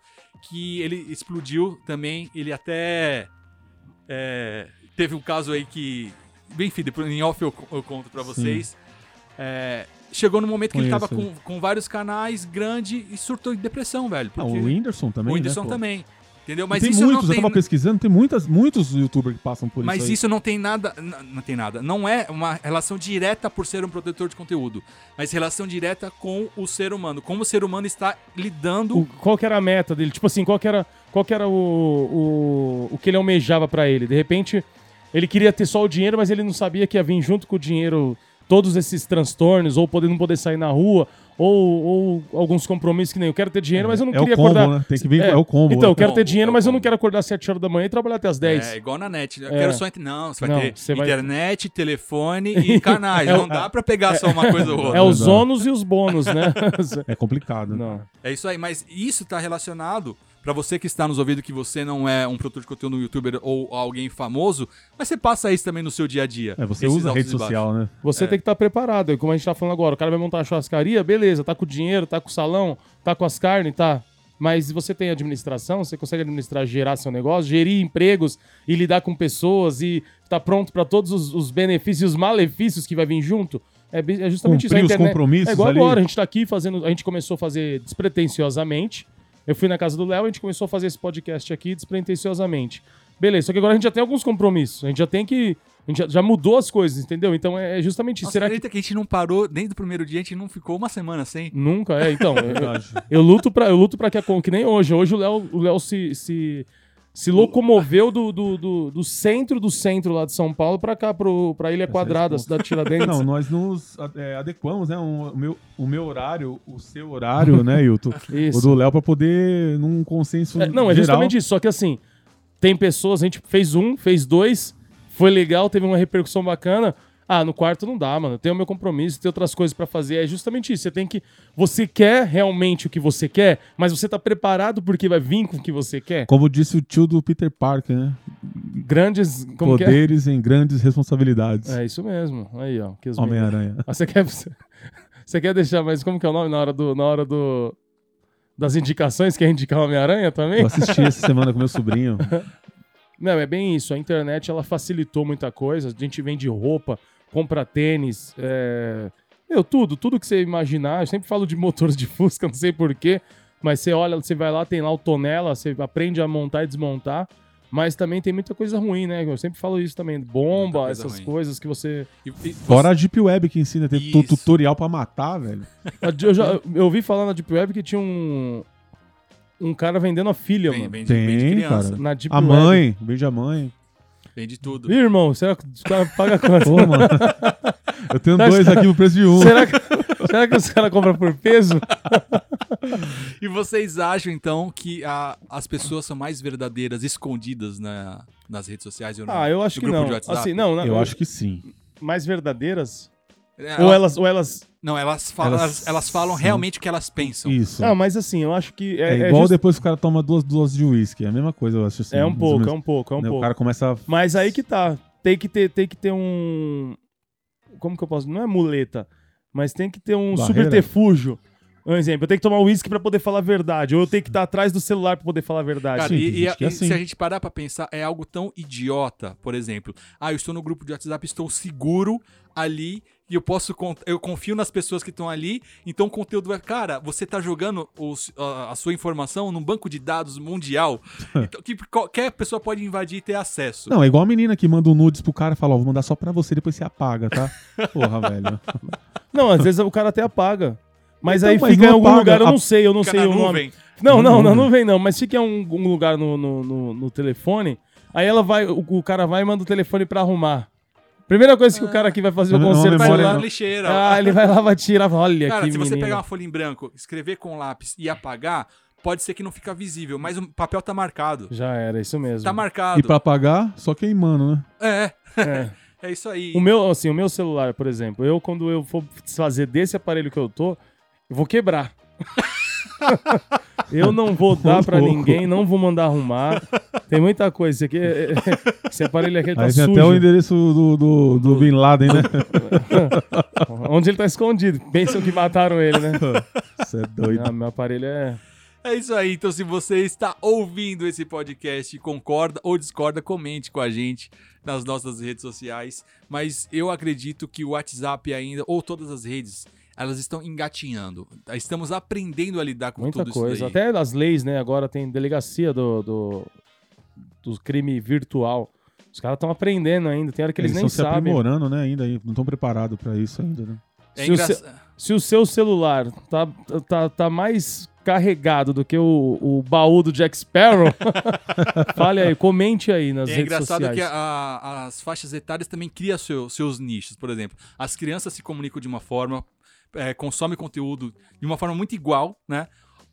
que ele explodiu também. Ele até. é, teve um caso aí que. Bem, enfim, depois em off eu, eu conto pra vocês. É, chegou no momento que ele tava Conheço com, com vários canais grande e surtou de depressão, velho. Ah, o Whindersson também, o Whindersson né, também. Entendeu? Mas Mas tem isso muitos, não eu tem. tava pesquisando, tem muitas, muitos youtubers que passam por Mas isso aí. isso não tem nada. Não tem nada. Não é uma relação direta por ser um protetor de conteúdo. Mas relação direta com o ser humano. Como o ser humano está lidando. O- qual que era a meta dele? Tipo assim, qual que era, qual que era o, o, o que ele almejava pra ele? De repente, ele queria ter só o dinheiro, mas ele não sabia que ia vir junto com o dinheiro todos esses transtornos, ou poder não poder sair na rua, ou, ou alguns compromissos que nem eu quero ter dinheiro, mas eu não é queria o combo, acordar. né? Tem que vir, é, o combo. Então, né? eu quero ter Combo, dinheiro, é mas eu não combo. quero acordar às 7 horas da manhã e trabalhar até às 10. É igual na net. Eu É. quero só. Não, você vai Não, ter você vai- internet, telefone e canais. É o- não dá pra pegar só uma coisa ou outra. É os ônus e os bônus, né? É complicado. não. É isso aí, mas isso tá relacionado pra você que está nos ouvindo que você não é um produtor de conteúdo no youtuber ou alguém famoso, mas você passa isso também no seu dia a dia. É, você usa a rede social, né? Você É. tem que estar preparado. Como a gente tá falando agora, o cara vai montar uma churrascaria, beleza, tá com o dinheiro, tá com o salão, tá com as carnes, tá. Mas você tem administração, você consegue administrar, gerar seu negócio, gerir empregos e lidar com pessoas e tá pronto para todos os, os benefícios e os malefícios que vai vir junto. É, é justamente isso. Cumprir A os internet- compromissos É igual ali. agora, a gente tá aqui fazendo. A gente começou a fazer despretensiosamente. Eu fui na casa do Léo e a gente começou a fazer esse podcast aqui despretensiosamente. Beleza, só que agora a gente já tem alguns compromissos. A gente já tem que. A gente já, já mudou as coisas, entendeu? Então é é justamente isso. Será que. acredita que a gente não parou desde o primeiro dia, a gente não ficou uma semana sem? Nunca, é, então. eu, eu luto pra, eu luto pra que a que nem hoje. Hoje o Léo, o Léo se, se, se locomoveu do, do, do, do centro do centro lá de São Paulo pra cá, pro, pra Ilha Quadrada, a cidade de Tiradentes. Não, nós nos é, adequamos, né? um- o, meu, o meu horário, o seu horário, né, Hilton? Isso. O do Léo pra poder, num consenso É, não, é geral. justamente isso. Só que assim, tem pessoas, a gente fez um, fez dois, foi legal, teve uma repercussão bacana. Ah, no quarto não dá, mano. Tem o meu compromisso, tem outras coisas pra fazer. É justamente isso. Você tem que. Você quer realmente o que você quer, mas você tá preparado porque vai vir com o que você quer. Como disse o tio do Peter Parker, né? Grandes. É? Poderes em grandes responsabilidades. É isso mesmo. Aí, ó. Homem-Aranha. Ah, você quer. Você quer deixar mais. Como que é o nome na hora do. Na hora do. Das indicações, quer indicar o Homem-Aranha também? Eu assisti essa semana com meu sobrinho. Não, é bem isso. A internet ela facilitou muita coisa. A gente vende roupa, compra tênis, é... Meu, tudo, tudo que você imaginar. Eu sempre falo de motores de Fusca, não sei porquê. Mas você olha, você vai lá, tem lá o tonela, você aprende a montar e desmontar. Mas também tem muita coisa ruim, né? Eu sempre falo isso também. Bomba, coisa essas ruim. coisas que você. E- e Fora a Deep Web que ensina, tem Isso. tutorial pra matar, velho. Eu, já, eu ouvi falar na Deep Web que tinha um. Um cara vendendo a filha, Vem, mano. vem de, vem de Tem, criança. cara. Na Deep A Web. mãe, beijo a mãe. Vem de tudo. Ih, irmão, será que os caras pagam quanto? Pô, mano. Eu tenho Mas, dois cara, aqui no preço de um. será, que, será que os caras compram por peso? E vocês acham, então, que a- as pessoas são mais verdadeiras escondidas na- nas redes sociais ou não? Ah, eu acho No que grupo não. de WhatsApp? Assim, não, não, Eu acho que sim. mais verdadeiras? É, Ou ela- elas, ou elas. Não, elas falam, Elas elas, elas falam realmente o que elas pensam. Isso. Não, mas assim, eu acho que é, é, é igual just- depois que o cara toma duas doses de uísque. É a mesma coisa, eu acho assim. é um pouco, é um pouco, é um Né, O pouco. cara começa a Mas aí que tá. Tem que ter, tem que ter um. Como que eu posso. Não é muleta, mas tem que ter um Barreira. subterfúgio. Um exemplo, eu tenho que tomar uísque pra poder falar a verdade. Ou eu tenho que estar atrás do celular pra poder falar a verdade. Cara, Sim, e, e- gente que é e assim. se a gente parar pra pensar, é algo tão idiota, por exemplo. Ah, eu estou no grupo de WhatsApp, estou seguro ali e eu posso eu confio nas pessoas que estão ali, então o conteúdo vai, cara, você tá jogando os- a, a sua informação num banco de dados mundial, então, que qualquer pessoa pode invadir e ter acesso. Não, é igual a menina que manda um nudes pro cara e fala, ó, vou mandar só pra você, depois você apaga, tá? Porra, velho. Não, às vezes o cara até apaga. Mas Então, aí mas fica em algum apaga, lugar, eu não sei, eu não Fica sei na o nome. Não, não, na nuvem. nuvem não, mas fica em um, um lugar no, no, no- no telefone, aí ela vai, o, o cara vai e manda o telefone pra arrumar. Primeira coisa que o cara aqui vai fazer o não, Vai lá não. lixeira. Ah, ele vai lá, vai tirar, olha Cara, que se você menino. pegar uma folha em branco, escrever com lápis e apagar, pode ser que não fica visível, mas o papel tá marcado. Já era, isso mesmo. Tá marcado. E pra apagar, só queimando, né? É, É. é isso aí. O meu, assim, o meu celular, por exemplo, eu quando eu for fazer desse aparelho que eu tô, eu vou quebrar. Eu não vou dar pra louco. ninguém, não vou mandar arrumar. Tem muita coisa. Esse, aqui é- esse aparelho aqui tá Aí tem sujo. até o endereço do, do, do Bin Laden, né? Onde ele tá escondido. Pensam que mataram ele, né? Você é doido. Ah, meu aparelho é. É isso aí, então se você está ouvindo esse podcast, concorda ou discorda, comente com a gente nas nossas redes sociais. Mas eu acredito que o WhatsApp ainda, ou todas as redes, elas estão engatinhando. Estamos aprendendo a lidar com Muita tudo coisa. isso daí. Até as leis, né? Agora tem delegacia do, do, do crime virtual. Os caras estão aprendendo ainda. Tem hora que eles, Eles nem estão se sabem. aprimorando, né? Ainda não estão preparados pra isso ainda, né? É Se o engraçado. Se o seu celular tá, tá, tá mais carregado do que o, o baú do Jack Sparrow, fale aí, comente aí nas É redes engraçado sociais. que a- a- as faixas etárias também criam seu- seus nichos. Por exemplo, as crianças se comunicam de uma forma, é, consomem conteúdo de uma forma muito igual, né?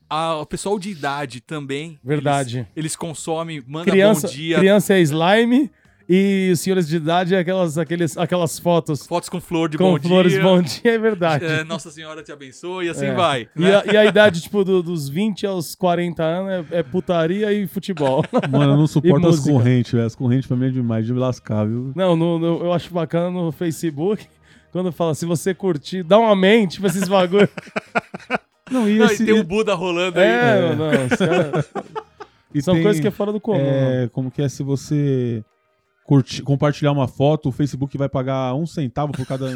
A- o pessoal de idade também. Verdade. Eles, eles consomem, mandam criança, bom dia, criança é slime e os senhores de idade é aquelas, aqueles, aquelas fotos fotos com flor de com bom flores dia. bom dia, é verdade. é, Nossa Senhora te abençoe e assim É. vai. E, né? a, e a idade, tipo, do- dos 20 aos 40 anos é, é putaria e futebol. Mano, eu não suporto as correntes, velho. As correntes pra mim é demais de me lascar, viu? Não, no- no- eu acho bacana no Facebook, quando fala, se você curtir, dá uma mente, tipo esses bagulho. Não, e Não, esse... e tem um Buda rolando aí. É, não, os caras- e são tem, coisas que é fora do comum. é, como que é se você curtir, compartilhar uma foto, o Facebook vai pagar um centavo por cada...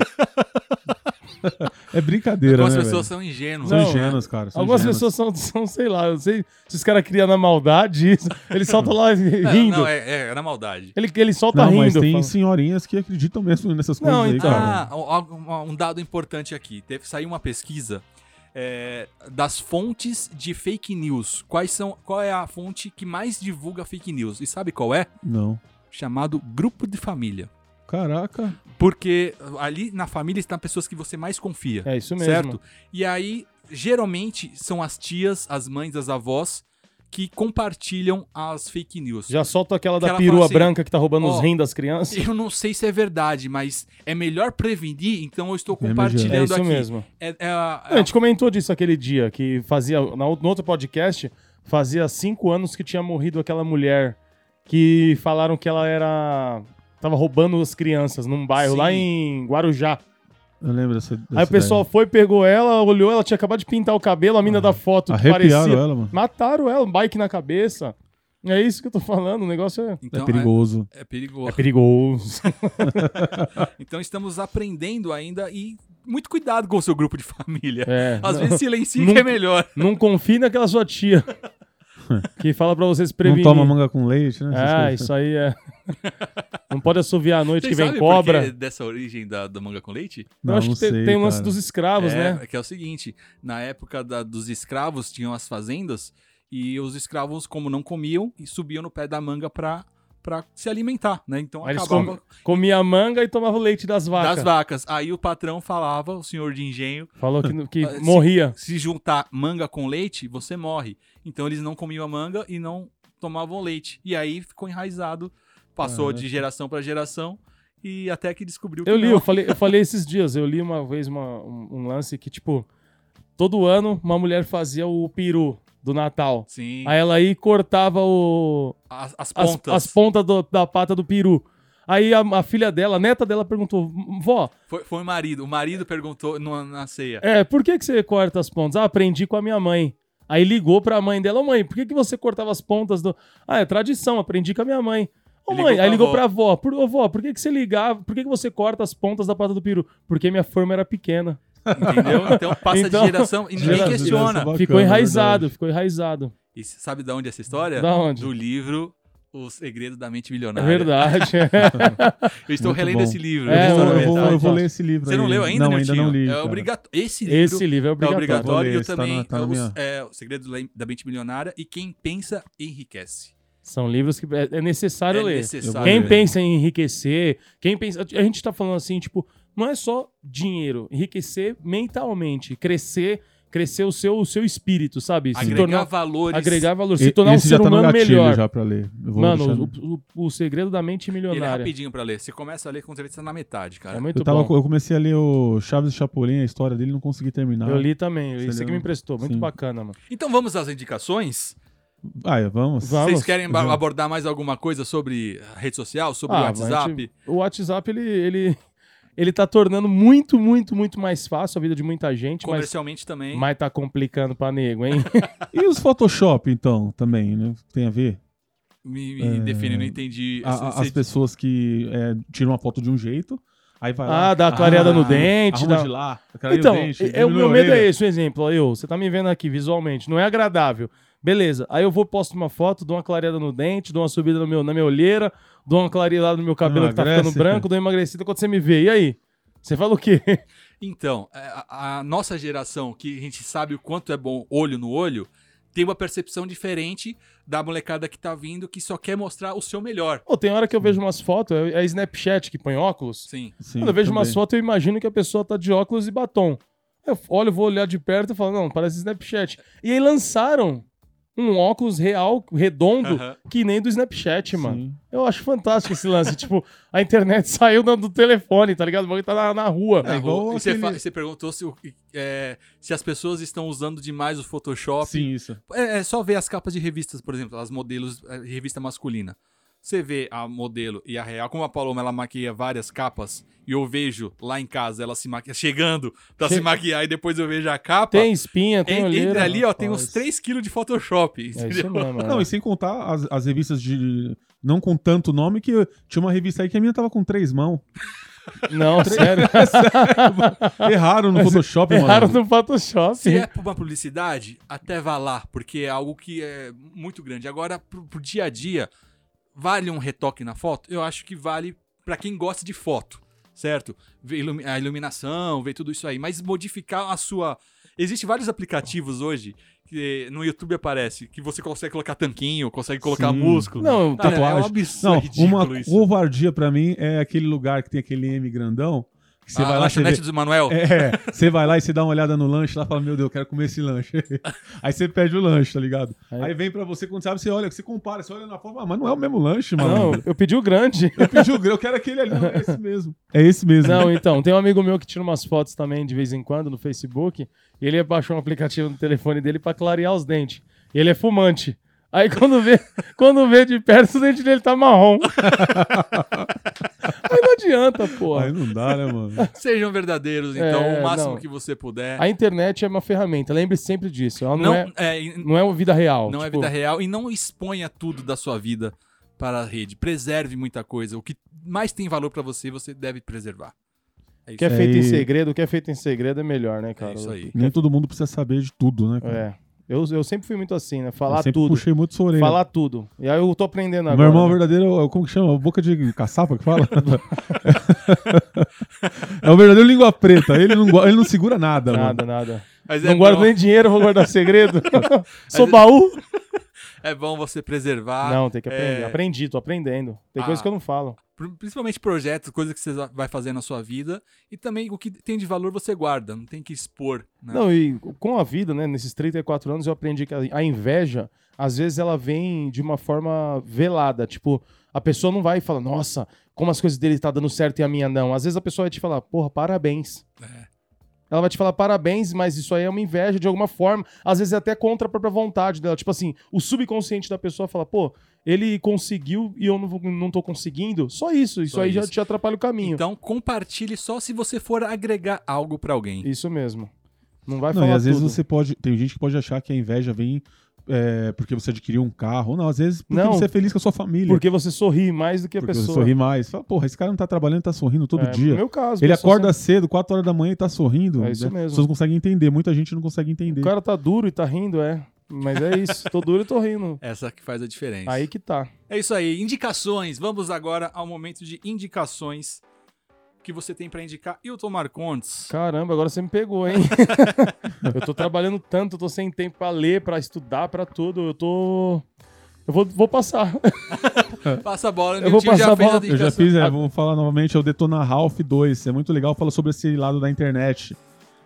é brincadeira, Algumas né, pessoas velho? são ingênuas. São Não, ingênuos, cara. são Algumas ingênuos. pessoas são, são, sei lá, eu sei se os caras criam na maldade isso, ele solta lá É, rindo. Não, é, é na maldade. Ele, ele solta Não, rindo. mas tem fala- senhorinhas que acreditam mesmo nessas coisas Não, aí, então. cara. Ah, um dado importante aqui. Teve, saiu uma pesquisa é, das fontes de fake news. Quais são, qual é a fonte que mais divulga fake news? E sabe qual é? Não. Chamado grupo de família. Caraca. Porque ali na família estão pessoas que você mais confia. É isso mesmo. Certo? E aí, geralmente, são as tias, as mães, as avós que compartilham as fake news. Já solta aquela Que da perua assim, branca que tá roubando ó, os rins das crianças. Eu não sei se é verdade, mas é melhor prevenir, então eu estou É compartilhando É isso aqui. mesmo. É, é a- Não, a gente comentou disso aquele dia, que fazia, no outro podcast, fazia cinco anos que tinha morrido aquela mulher que falaram que ela era. Tava roubando as crianças num bairro Sim. lá em Guarujá. Eu lembro dessa. dessa Aí o pessoal foi, pegou ela, olhou, ela tinha acabado de pintar o cabelo, a mina da foto parecia. ela, mano. Mataram ela, um bike na cabeça. É isso que eu tô falando, o negócio é. então, é perigoso. É, é perigoso. É perigoso. Então estamos aprendendo ainda e muito cuidado com o seu grupo de família. É, Às não, vezes silencie Não- que é melhor. não confie naquela sua tia que fala pra vocês prevenir. Não toma manga com leite, né? Ah, isso aí é. Não pode assoviar à noite Vocês que vem cobra. por que dessa origem da, da manga com leite? Não, Eu acho não que tem, sei, tem um lance dos escravos, é, né? que é o seguinte, na época da- dos escravos tinham as fazendas e os escravos, como não comiam, e subiam no pé da manga pra, pra se alimentar, né? Então eles acabava com- comia manga e tomava o leite das vacas. das vacas. Aí o patrão falava, o senhor de engenho, Falou que, que Ah, se- morria. se juntar manga com leite, você morre. Então eles não comiam a manga e não tomavam leite. E aí ficou enraizado, passou de geração pra geração e até que descobriu que Eu li, não. eu falei, eu falei esses dias, eu li uma vez uma- um, um lance que, tipo, todo ano uma mulher fazia o peru do Natal. Sim, Aí ela aí cortava o, as, as as, pontas. as pontas do- da pata do peru. Aí a, a filha dela, a neta dela, perguntou: Vó, Foi, foi o marido. O marido perguntou no- na ceia. é, por que, que você corta as pontas? Ah, aprendi com a minha mãe. Aí ligou pra mãe dela: Ô mãe, por que, que você cortava as pontas do. Ah, é tradição, aprendi com a minha mãe. Ô Ligou mãe, pra aí ligou avó. pra avó: por, Ô vó, por que, que você ligava? Por que, que você corta as pontas da pata do peru? Porque minha forma era pequena. Entendeu? Então passa Então, de geração e ninguém geração- questiona. Bacana, ficou enraizado, verdade. ficou enraizado. E você sabe de onde é essa história? Da onde? Do livro O Segredo da Mente É Milionária. verdade. Eu estou Muito relendo bom. esse livro. É, eu eu, vou, eu vou- metade. eu vou ler esse livro Você aí. não leu ainda, Não, Niltinho? ainda não li. É cara. obrigatório. Esse livro Esse livro é é obrigatório. obrigatório. Vou E ler, eu tá também. na- tá é os- é, o Segredo da Mente Milionária e Quem Pensa Enriquece. São livros que é é necessário É ler. necessário Quem ler. pensa em enriquecer, quem pensa. A gente tá falando assim, tipo, não é só dinheiro, enriquecer mentalmente, crescer crescer o seu, o seu espírito, sabe? Se Agregar tornar, valores. agregar valor, se E- tornar um esse ser já tá no humano gatilho melhor. já pra ler. Eu vou Mano, o, o- o segredo da mente Ele é milionária. rapidinho pra ler. Você começa a ler quando você que você tá na metade, cara. É muito eu, tava, bom. eu comecei a ler o Chaves e Chapolin, a história dele, não consegui terminar. Eu li também. Você Isso aqui leu? me emprestou. Muito Sim. bacana, mano. Então vamos às indicações? Ah, é, vamos. Vamos. Vocês querem Uhum. abordar mais alguma coisa sobre a rede social, sobre o Ah, WhatsApp? tipo, O WhatsApp, ele, ele, ele tá tornando muito, muito, muito mais fácil a vida de muita gente, mas, Comercialmente também. mas tá complicando pra nego, hein? E os Photoshop, então, também, né? Tem a ver? Me, me define, não entendi. A- a- Você- as pessoas que é, tiram uma foto de um jeito, aí vai lá. Ah, dá a clareada no dente, dá- de lá, Então, o dente, é, o meu medo é esse, um exemplo. Eu, você tá me vendo aqui visualmente, não é agradável. Beleza, aí eu vou, posto uma foto, dou uma clareada no dente, dou uma subida no meu, na minha olheira, dou uma clareada no meu cabelo que tá ficando branco, dou uma emagrecida quando você me vê. E aí? Você fala o quê? Então, é, a, a nossa geração, que a gente sabe o quanto é bom olho no olho, tem uma percepção diferente da molecada que tá vindo, que só quer mostrar o seu melhor. Pô, tem hora que eu vejo umas fotos, é, é Snapchat que põe óculos. Sim. Sim, Quando eu vejo umas também. fotos, eu imagino que a pessoa tá de óculos e batom. Eu olho, vou olhar de perto e falo, não, parece Snapchat. E aí lançaram um óculos real, redondo, que nem do Snapchat, mano. Sim. Eu acho fantástico esse lance. tipo, a internet saiu do, do telefone, tá ligado? O bagulho tá na, na rua. É igual. E você, aquele- fa- você perguntou se, é, se as pessoas estão usando demais o Photoshop. Sim, isso. É, é só ver as capas de revistas, por exemplo, as modelos de revista masculina. Você vê a modelo e a real, como a Paloma ela maquia várias capas, e eu vejo lá em casa ela se maquia, chegando pra Che- se maquiar, e depois eu vejo a capa. Tem espinha, tem en- olheira. entre ali, ó, tem uns rapaz. 3kg de Photoshop. É entendeu? mesmo. Não, é. e sem contar as, as revistas de. Não com tanto nome, que tinha uma revista aí que a minha tava com três mãos. Não, sério. Erraram no Photoshop, Erraram mano. no Photoshop. Se é pra uma publicidade, até vá lá, porque é algo que é muito grande. Agora, pro, pro dia a dia, vale um retoque na foto? Eu acho que vale pra quem gosta de foto, certo? Ver a iluminação, ver tudo isso aí, mas modificar a sua. Existem vários aplicativos hoje que no YouTube aparece que você consegue colocar tanquinho, consegue colocar Sim. músculo. Não, Cara, é um tatuagem. absurdo, Não, uma isso. covardia pra mim é aquele lugar que tem aquele M grandão. Você a vai lá, você vê, lanchonete do Manuel. É, você vai lá e você dá uma olhada no lanche lá e fala, meu Deus, eu quero comer esse lanche. Aí você pede o lanche, tá ligado? Aí- Aí, vem pra você, quando sabe, você olha, você compara, você olha na forma, ah, mas não é o mesmo lanche, mano. Não, eu pedi o grande. Eu pedi o grão, eu quero aquele ali, não, é esse mesmo. É esse mesmo. Não, então, tem um amigo meu que tira umas fotos também de vez em quando no Facebook, e ele baixou um aplicativo no telefone dele pra clarear os dentes. E ele é fumante. Aí quando vê, quando vê de perto, o dente dele tá marrom. Adianta, porra. Aí não dá, né, mano? Sejam verdadeiros, então, É, o máximo não. que você puder. A internet é uma ferramenta, lembre sempre disso. Ela não, não, é, é, não é vida real. Não é tipo, vida real e não exponha tudo da sua vida para a rede. Preserve muita coisa. O que mais tem valor pra você, você deve preservar. É O que é feito É, em segredo, o que é feito em segredo é melhor, né, cara? É isso aí. Nem todo mundo precisa saber de tudo, né? cara? É. Eu, eu sempre fui muito assim, né? Eu Falar sempre tudo. puxei muito sua orelha. Falar tudo. E aí eu tô aprendendo agora. Meu irmão né? verdadeiro, é como que chama? Boca de caçapa que fala? é o verdadeiro língua preta. Ele não, ele não segura nada, Nada, mano. nada. Mas Não é, guardo bom, nem dinheiro, vou guardar segredo. Sou Mas- baú. É bom você preservar. Não, tem que aprender. é- Aprendi, tô aprendendo. Tem Ah. que eu não falo. Pri- Principalmente projetos, coisas que você vai fazer na sua vida. E também o que tem de valor você guarda. Não tem que expor. né? Não, e com a vida, né, nesses 34 anos, eu aprendi que a, a inveja, às vezes, ela vem de uma forma velada. Tipo, a pessoa não vai e fala, nossa, como as coisas dele tá dando certo e a minha não. Às vezes a pessoa vai te falar, porra, parabéns. É. Ela vai te falar parabéns, mas isso aí é uma inveja de alguma forma. Às vezes é até contra a própria vontade dela. Tipo assim, o subconsciente da pessoa fala, pô, ele conseguiu e eu não, vou- não tô conseguindo. Só isso. Isso Só aí já isso. te atrapalha o caminho. Então compartilhe só se você for agregar algo pra alguém. Isso mesmo. Não vai Não, falar e às vezes tudo. você pode. Tem gente que pode achar que a inveja vem é, porque você adquiriu um carro. Não, às vezes porque Não. você é feliz com a sua família. Porque você sorri mais do que a Porque você pessoa. sorri mais. Fala, porra, esse cara não tá trabalhando, tá sorrindo todo É, dia. No meu caso. Ele acorda cedo, 4 horas da manhã e tá sorrindo. É isso né? mesmo. As pessoas não conseguem entender. Muita gente não consegue entender. O cara tá duro e tá rindo, é. Mas é isso. tô duro e tô rindo. Essa que faz a diferença. Aí que tá. É isso aí. Indicações. Vamos agora ao momento de indicações que você tem pra indicar. Hilton Marcondes. Caramba, agora você me pegou, hein? eu tô trabalhando tanto, tô sem tempo pra ler, pra estudar, pra tudo. Eu tô. Eu vou, vou passar. Passa a bola. Eu vou passar a fez bola. Eu já fiz, é, vou falar novamente, é o Detona Ralph 2. É muito legal, fala sobre esse lado da internet.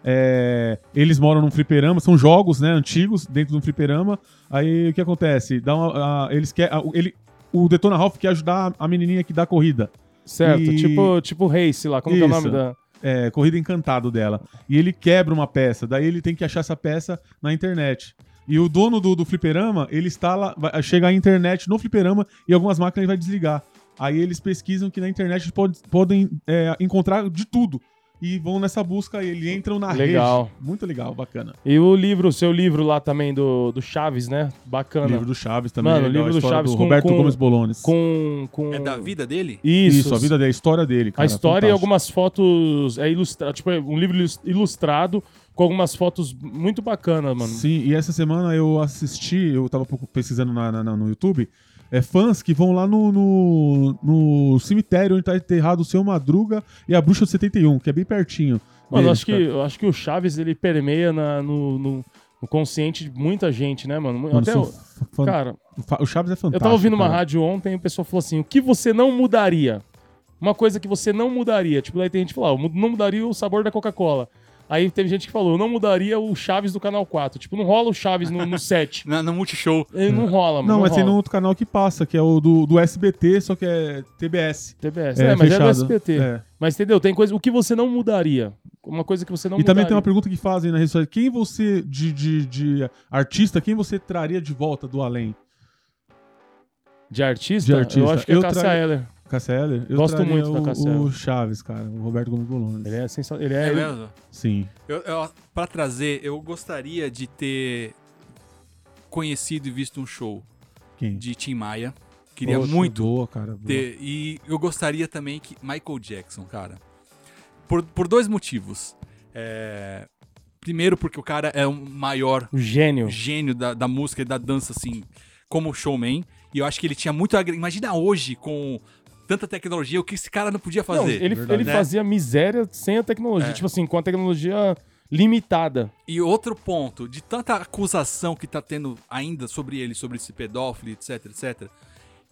é, eles moram num fliperama, são jogos, né, antigos, dentro de um fliperama. Aí o que acontece? Dá uma, a- eles quer, a- ele, o Detona Ralph quer ajudar a menininha que dá corrida. Certo, E- tipo, tipo Race lá, como que é o Isso. nome da... É, corrida encantado dela. E ele quebra uma peça, daí ele tem que achar essa peça na internet. E o dono do, do fliperama, ele instala, vai, chega a internet no fliperama e algumas máquinas ele vai desligar. Aí eles pesquisam que na internet pode, podem é, encontrar de tudo. E vão nessa busca e eles entram na Legal. rede. Muito legal, bacana. E o livro, o seu livro lá também do, do Chaves, né? Bacana. livro do Chaves também. Mano, legal, livro a do história Chaves do com- Roberto com- Gomes Bolones. Com, com... É da vida dele? Isso, Isso, a vida dele, a história dele. A cara, história e fantástico. algumas fotos é ilustrado, tipo, é um livro ilus- ilustrado com algumas fotos muito bacanas, mano. Sim, e essa semana eu assisti, eu tava pesquisando na- na- no YouTube, é, fãs que vão lá no, no, no cemitério onde tá enterrado o seu Madruga e a Bruxa do 71, que é bem pertinho. Mano, eu deles, acho que, eu acho que o Chaves, ele permeia na- no, no- no consciente de muita gente, né, mano? Mano, Até, o- fã- cara, o Chaves é fantástico. eu tava ouvindo uma cara. rádio ontem e o pessoal falou assim, o que você não mudaria? Uma coisa que você não mudaria. Tipo, daí tem gente que falou, ah, eu não mudaria o sabor da Coca-Cola. Aí teve gente que falou, eu não mudaria o Chaves do Canal 4. Tipo, não rola o Chaves no, no set. Na, no Multishow. Ele não rola, mano. Não, mas tem rola. num outro canal que passa, que é o do, do SBT, só que é TBS. TBS. É, mas é do fechado. SBT. É. Mas entendeu? Tem coisa. O que você não mudaria? Uma coisa que você não E também mudaria. tem uma pergunta que fazem na rede social. Quem você, de, de, de artista, quem você traria de volta do além? De artista? De artista. Eu acho que é Eu Cássia traria- Eller. Cássia Eller? Eu Gosto muito da o, Cássia O Eller. Chaves, cara. O Roberto Gomes Bolones. Ele é sensacional. Ele É, é. mesmo? Sim. Eu, eu, pra trazer, eu gostaria de ter conhecido e visto um show Quem? de Tim Maia. Queria Poxa, muito Boa, cara. boa. ter. E eu gostaria também que Michael Jackson, cara. Por, por dois motivos. É, primeiro, porque o cara é o maior O gênio. gênio da, da música e da dança, assim, como showman. E eu acho que ele tinha muito. Imagina hoje, com tanta tecnologia, o que esse cara não podia Não, fazer. ele verdade. ele Né? fazia miséria sem a tecnologia. É. Tipo assim, com a tecnologia limitada. E outro ponto, de tanta acusação que tá tendo ainda sobre ele, sobre esse pedófilo, etc, etc.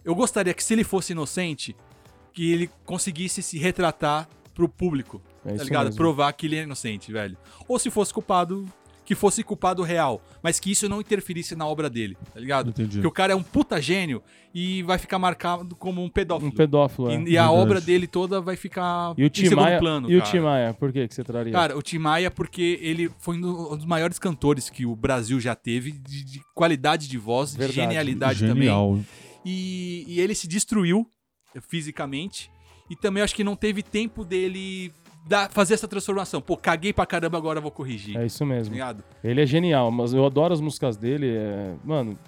Eu gostaria que se ele fosse inocente, que ele conseguisse se retratar pro público, É tá ligado? mesmo. Provar que ele é inocente, velho. Ou se fosse culpado, que fosse culpado real, mas que isso não interferisse na obra dele, tá ligado? Entendi. Que o cara é um puta gênio e vai ficar marcado como um pedófilo. Um pedófilo. é. E, e a obra dele toda vai ficar E o em Tim segundo Maia, plano, e o cara. Tim Maia, por que, que você traria? Cara, o Tim Maia, porque ele foi um do- dos maiores cantores que o Brasil já teve, de, de qualidade de voz, Verdade. de genialidade também. Genial. E, e ele se destruiu fisicamente. E também acho que não teve tempo dele dar- fazer essa transformação. Pô, caguei pra caramba, agora vou corrigir. é isso Tá mesmo. ligado? Ele é genial, mas eu adoro as músicas dele. é- Mano,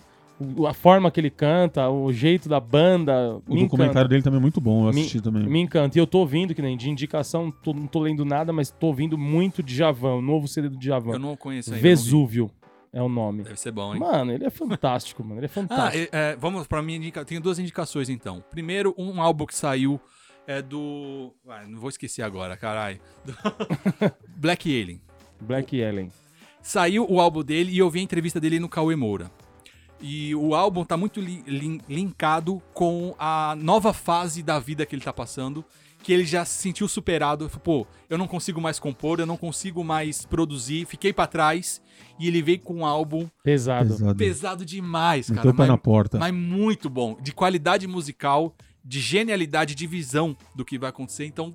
a forma que ele canta, o jeito da banda. O me documentário encanta. dele também é muito bom, eu Me- assisti também. Me encanta. E eu tô ouvindo, que nem de indicação, tô- não tô lendo nada, mas tô ouvindo muito Djavan, o novo CD do Eu Djavan. não conheço ainda. Vesúvio é o nome. Deve ser bom, hein? Mano, ele é fantástico, mano. Ele é Ah, fantástico. é, é, vamos pra minha indicação. Tenho duas indicações então. Primeiro, um álbum que saiu é do. Ué, não vou esquecer agora, caralho. Do- Black Alien. Black Alien. Saiu o álbum dele e eu vi a entrevista dele no Cauê Moura. E o álbum tá muito li- lin- linkado com a nova fase da vida que ele tá passando, que ele já se sentiu superado. Pô, eu não consigo mais compor, eu não consigo mais produzir, fiquei pra trás. E ele veio com um álbum Pesado. Pesado. pesado demais, cara. Mas- na porta. mas muito bom. De qualidade musical, de genialidade, de visão do que vai acontecer. Então,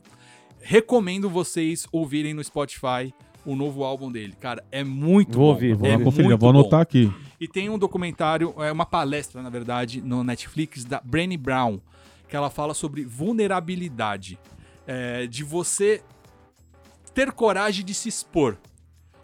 recomendo vocês ouvirem no Spotify o novo álbum dele. Cara, é muito Vou bom. ouvir, vou é Vou muito vou bom. anotar aqui. E tem um documentário, é uma palestra, na verdade, no Netflix, da Brené Brown, que ela fala sobre vulnerabilidade. É, de você ter coragem de se expor.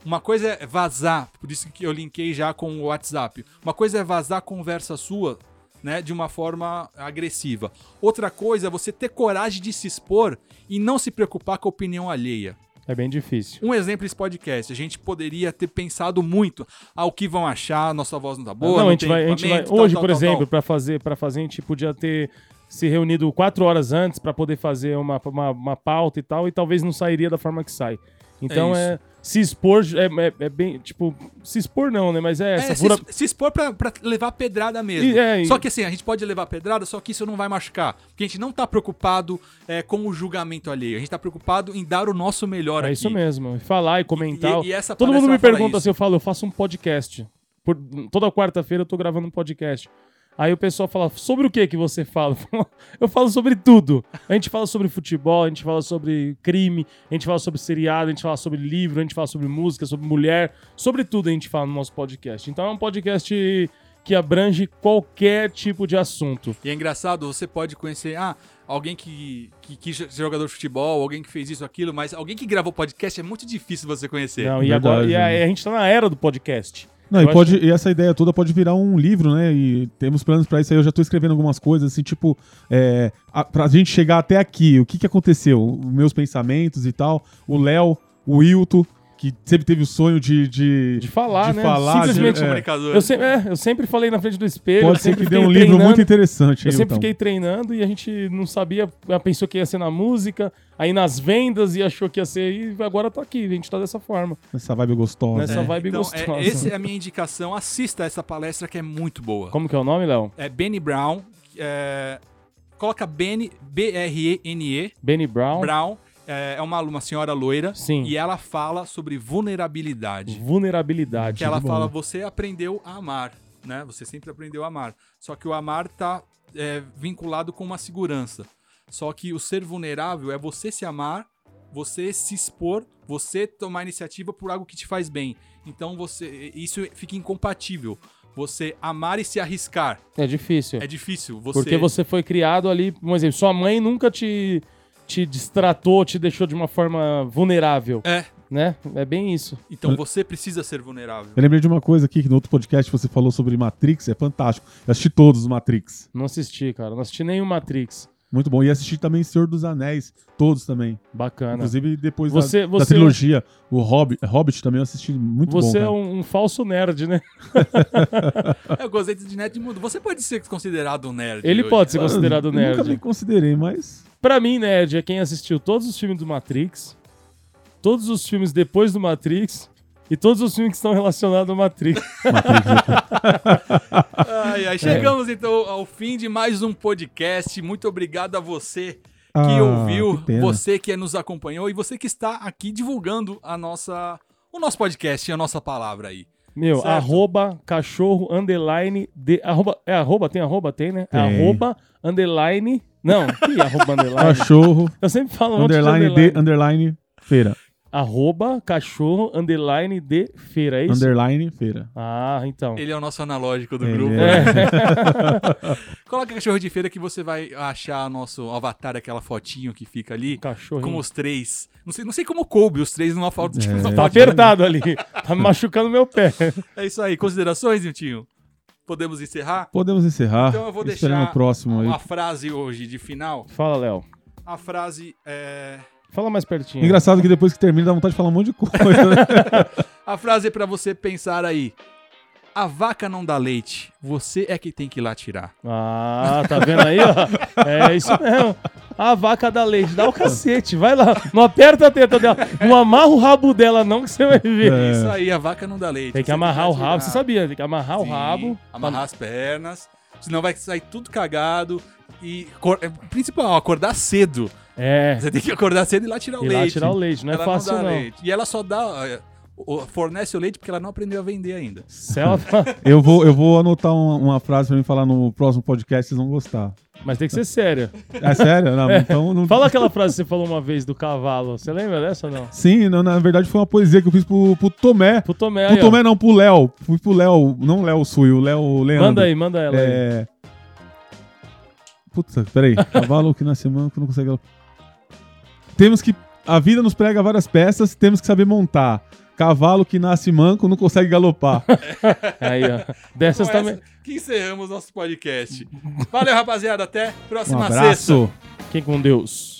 Uma coisa é vazar, por isso que eu linkei já com o WhatsApp. Uma coisa é vazar conversa sua, né, de uma forma agressiva. Outra coisa é você ter coragem de se expor e não se preocupar com a opinião alheia. É bem difícil. Um exemplo esse podcast, a gente poderia ter pensado muito, ah, o que vão achar, nossa voz não tá boa, não, não, a gente vai, a gente vai tal, hoje, tal, por tal, exemplo, tal. pra fazer, para fazer, a gente podia ter se reunido quatro horas antes pra poder fazer uma, uma, uma pauta e tal, e talvez não sairia da forma que sai. Então É é, se expor é, é- é bem, tipo, se expor não, né? Mas é essa É, se, pura... se expor pra, pra levar pedrada mesmo. E- é, e- Só que assim, a gente pode levar pedrada, só que isso não vai machucar. Porque a gente não tá preocupado é, com o julgamento alheio. A gente tá preocupado em dar o nosso melhor É aqui. isso mesmo. Falar e comentar. E- e essa Todo mundo me pergunta isso. se eu falo, eu faço um podcast. Por- toda quarta-feira eu tô gravando um podcast. Aí o pessoal fala, sobre o que que você fala? Eu falo sobre tudo. A gente fala sobre futebol, a gente fala sobre crime, a gente fala sobre seriado, a gente fala sobre livro, a gente fala sobre música, sobre mulher, sobre tudo a gente fala no nosso podcast. Então é um podcast que abrange qualquer tipo de assunto. E é engraçado, você pode conhecer, ah, alguém que, que quis ser jogador de futebol, alguém que fez isso, aquilo, mas alguém que gravou podcast é muito difícil você conhecer. Não, e Verdade, agora e a, a gente tá na era do podcast. Não, Eu e, pode, e essa ideia toda pode virar um livro, né? E temos planos pra isso aí. Eu já tô escrevendo algumas coisas, assim, tipo, é, a, pra gente chegar até aqui, o que que aconteceu? Os meus pensamentos e tal. O Léo, o Wilton, que sempre teve o sonho de. De, De falar, de né? falar, Simplesmente de- é, comunicador. Eu sempre, é, eu sempre falei na frente do espelho. eu Pode ser sempre que dê um livro muito interessante. Eu hein, sempre Wilton? fiquei treinando e a gente não sabia, pensou que ia ser na música, aí nas vendas e achou que ia ser, e agora tá aqui, a gente tá dessa forma. Essa vibe gostosa. Nessa né? vibe então, gostosa. é, essa é a minha indicação. Assista essa palestra que é muito boa. Como que é o nome, Léo? É Benny Brown. é, coloca Benny, B-R-E-N-E, Benny Brown. Brown. É, é uma, uma senhora loira. Sim. E ela fala sobre vulnerabilidade. Vulnerabilidade. Que ela de fala, você aprendeu a amar, né? Você sempre aprendeu a amar. Só que o amar tá é, vinculado com uma segurança. Só que o ser vulnerável é você se amar, você se expor, você tomar iniciativa por algo que te faz bem. Então você isso fica incompatível. Você amar e se arriscar É difícil. é difícil. Você Porque você foi criado ali, por exemplo, sua mãe nunca te, te distratou, te deixou de uma forma vulnerável, é. né? É bem isso. Então você precisa ser vulnerável. Eu lembrei de uma coisa aqui que no outro podcast você falou sobre Matrix, é fantástico. Eu assisti todos os Matrix. Não assisti, cara. Não assisti nenhum Matrix. Muito bom. E assisti também Senhor dos Anéis, todos também. Bacana. Inclusive depois Você- da, você- da trilogia, o Hobbit, Hobbit também eu assisti muito Você bom. é cara. um, um falso nerd, né? Eu gostei de nerd mundo. Você pode ser considerado um nerd. Ele hoje. pode ser considerado Eu Nunca nerd. me considerei, mas. Pra mim, nerd é quem assistiu todos os filmes do Matrix, todos os filmes depois do Matrix e todos os filmes que estão relacionados ao Matrix. Ai, ai, chegamos então ao fim de mais um podcast. Muito obrigado a você que Ah, ouviu, que você que nos acompanhou e você que está aqui divulgando a nossa, o nosso podcast e a nossa palavra aí. Meu, Certo. arroba cachorro underline de. Arroba, é arroba? Tem arroba? Tem, né? É Tem. arroba underline. Não, que arroba underline? Cachorro, Eu sempre falo um underline underline. de, underline, feira. Arroba cachorro underline de feira, é isso? Underline, feira. Ah, então. Ele é o nosso analógico do Ele grupo. é. Coloca cachorro de feira que você vai achar nosso avatar, aquela fotinho que fica ali. Cachorro. Com os três. Não sei, não sei como coube os três numa foto. É. numa Tá foto. apertado ali. Tá me machucando meu pé. É isso aí. Considerações, Niltinho? Podemos encerrar? Podemos encerrar. Então eu vou Esperando deixar o próximo aí. Uma frase hoje de final. Fala, Léo. A frase é. Fala mais pertinho. Engraçado que depois que termina dá vontade de falar um monte de coisa. né? A frase é pra você pensar aí. A vaca não dá leite, você é que tem que ir lá tirar. Ah, tá vendo aí, ó? É isso mesmo. A vaca dá leite, dá o cacete, vai lá. Não aperta a teta dela, não amarra o rabo dela, não, que você vai ver. É. Isso aí, a vaca não dá leite. Tem que amarrar o rabo, tirar. você sabia? Tem que amarrar o Sim, rabo. Amarrar as pernas. Senão vai sair tudo cagado. E é, principal, acordar cedo. É, Você tem que acordar cedo e ir lá tirar o ir leite. lá tirar o leite, não é ela fácil não dá não. leite. E ela só dá. é, fornece o leite porque ela não aprendeu a vender ainda. Se ela fa- eu, vou, eu vou anotar uma, uma frase pra mim falar no próximo podcast, vocês vão gostar. Mas tem que ser séria. É sério? Não, Então não... Fala aquela frase que você falou uma vez do cavalo. Você lembra dessa ou não? Sim, não, na verdade foi uma poesia que eu fiz pro, pro Tomé. Pro Tomé Pro aí, ó. Tomé não, pro Léo. Fui pro Léo, não Léo Sui, o Léo Leandro. Manda aí, manda ela aí. É... Puta, peraí. Cavalo que nasce manco não consegue... Temos que... A vida nos prega várias peças, temos que saber montar. Cavalo que nasce manco não consegue galopar. Aí, ó. Dessas Com também. essa que encerramos nosso podcast. Valeu, rapaziada. Até Um próxima sexta. abraço. Quem com Deus?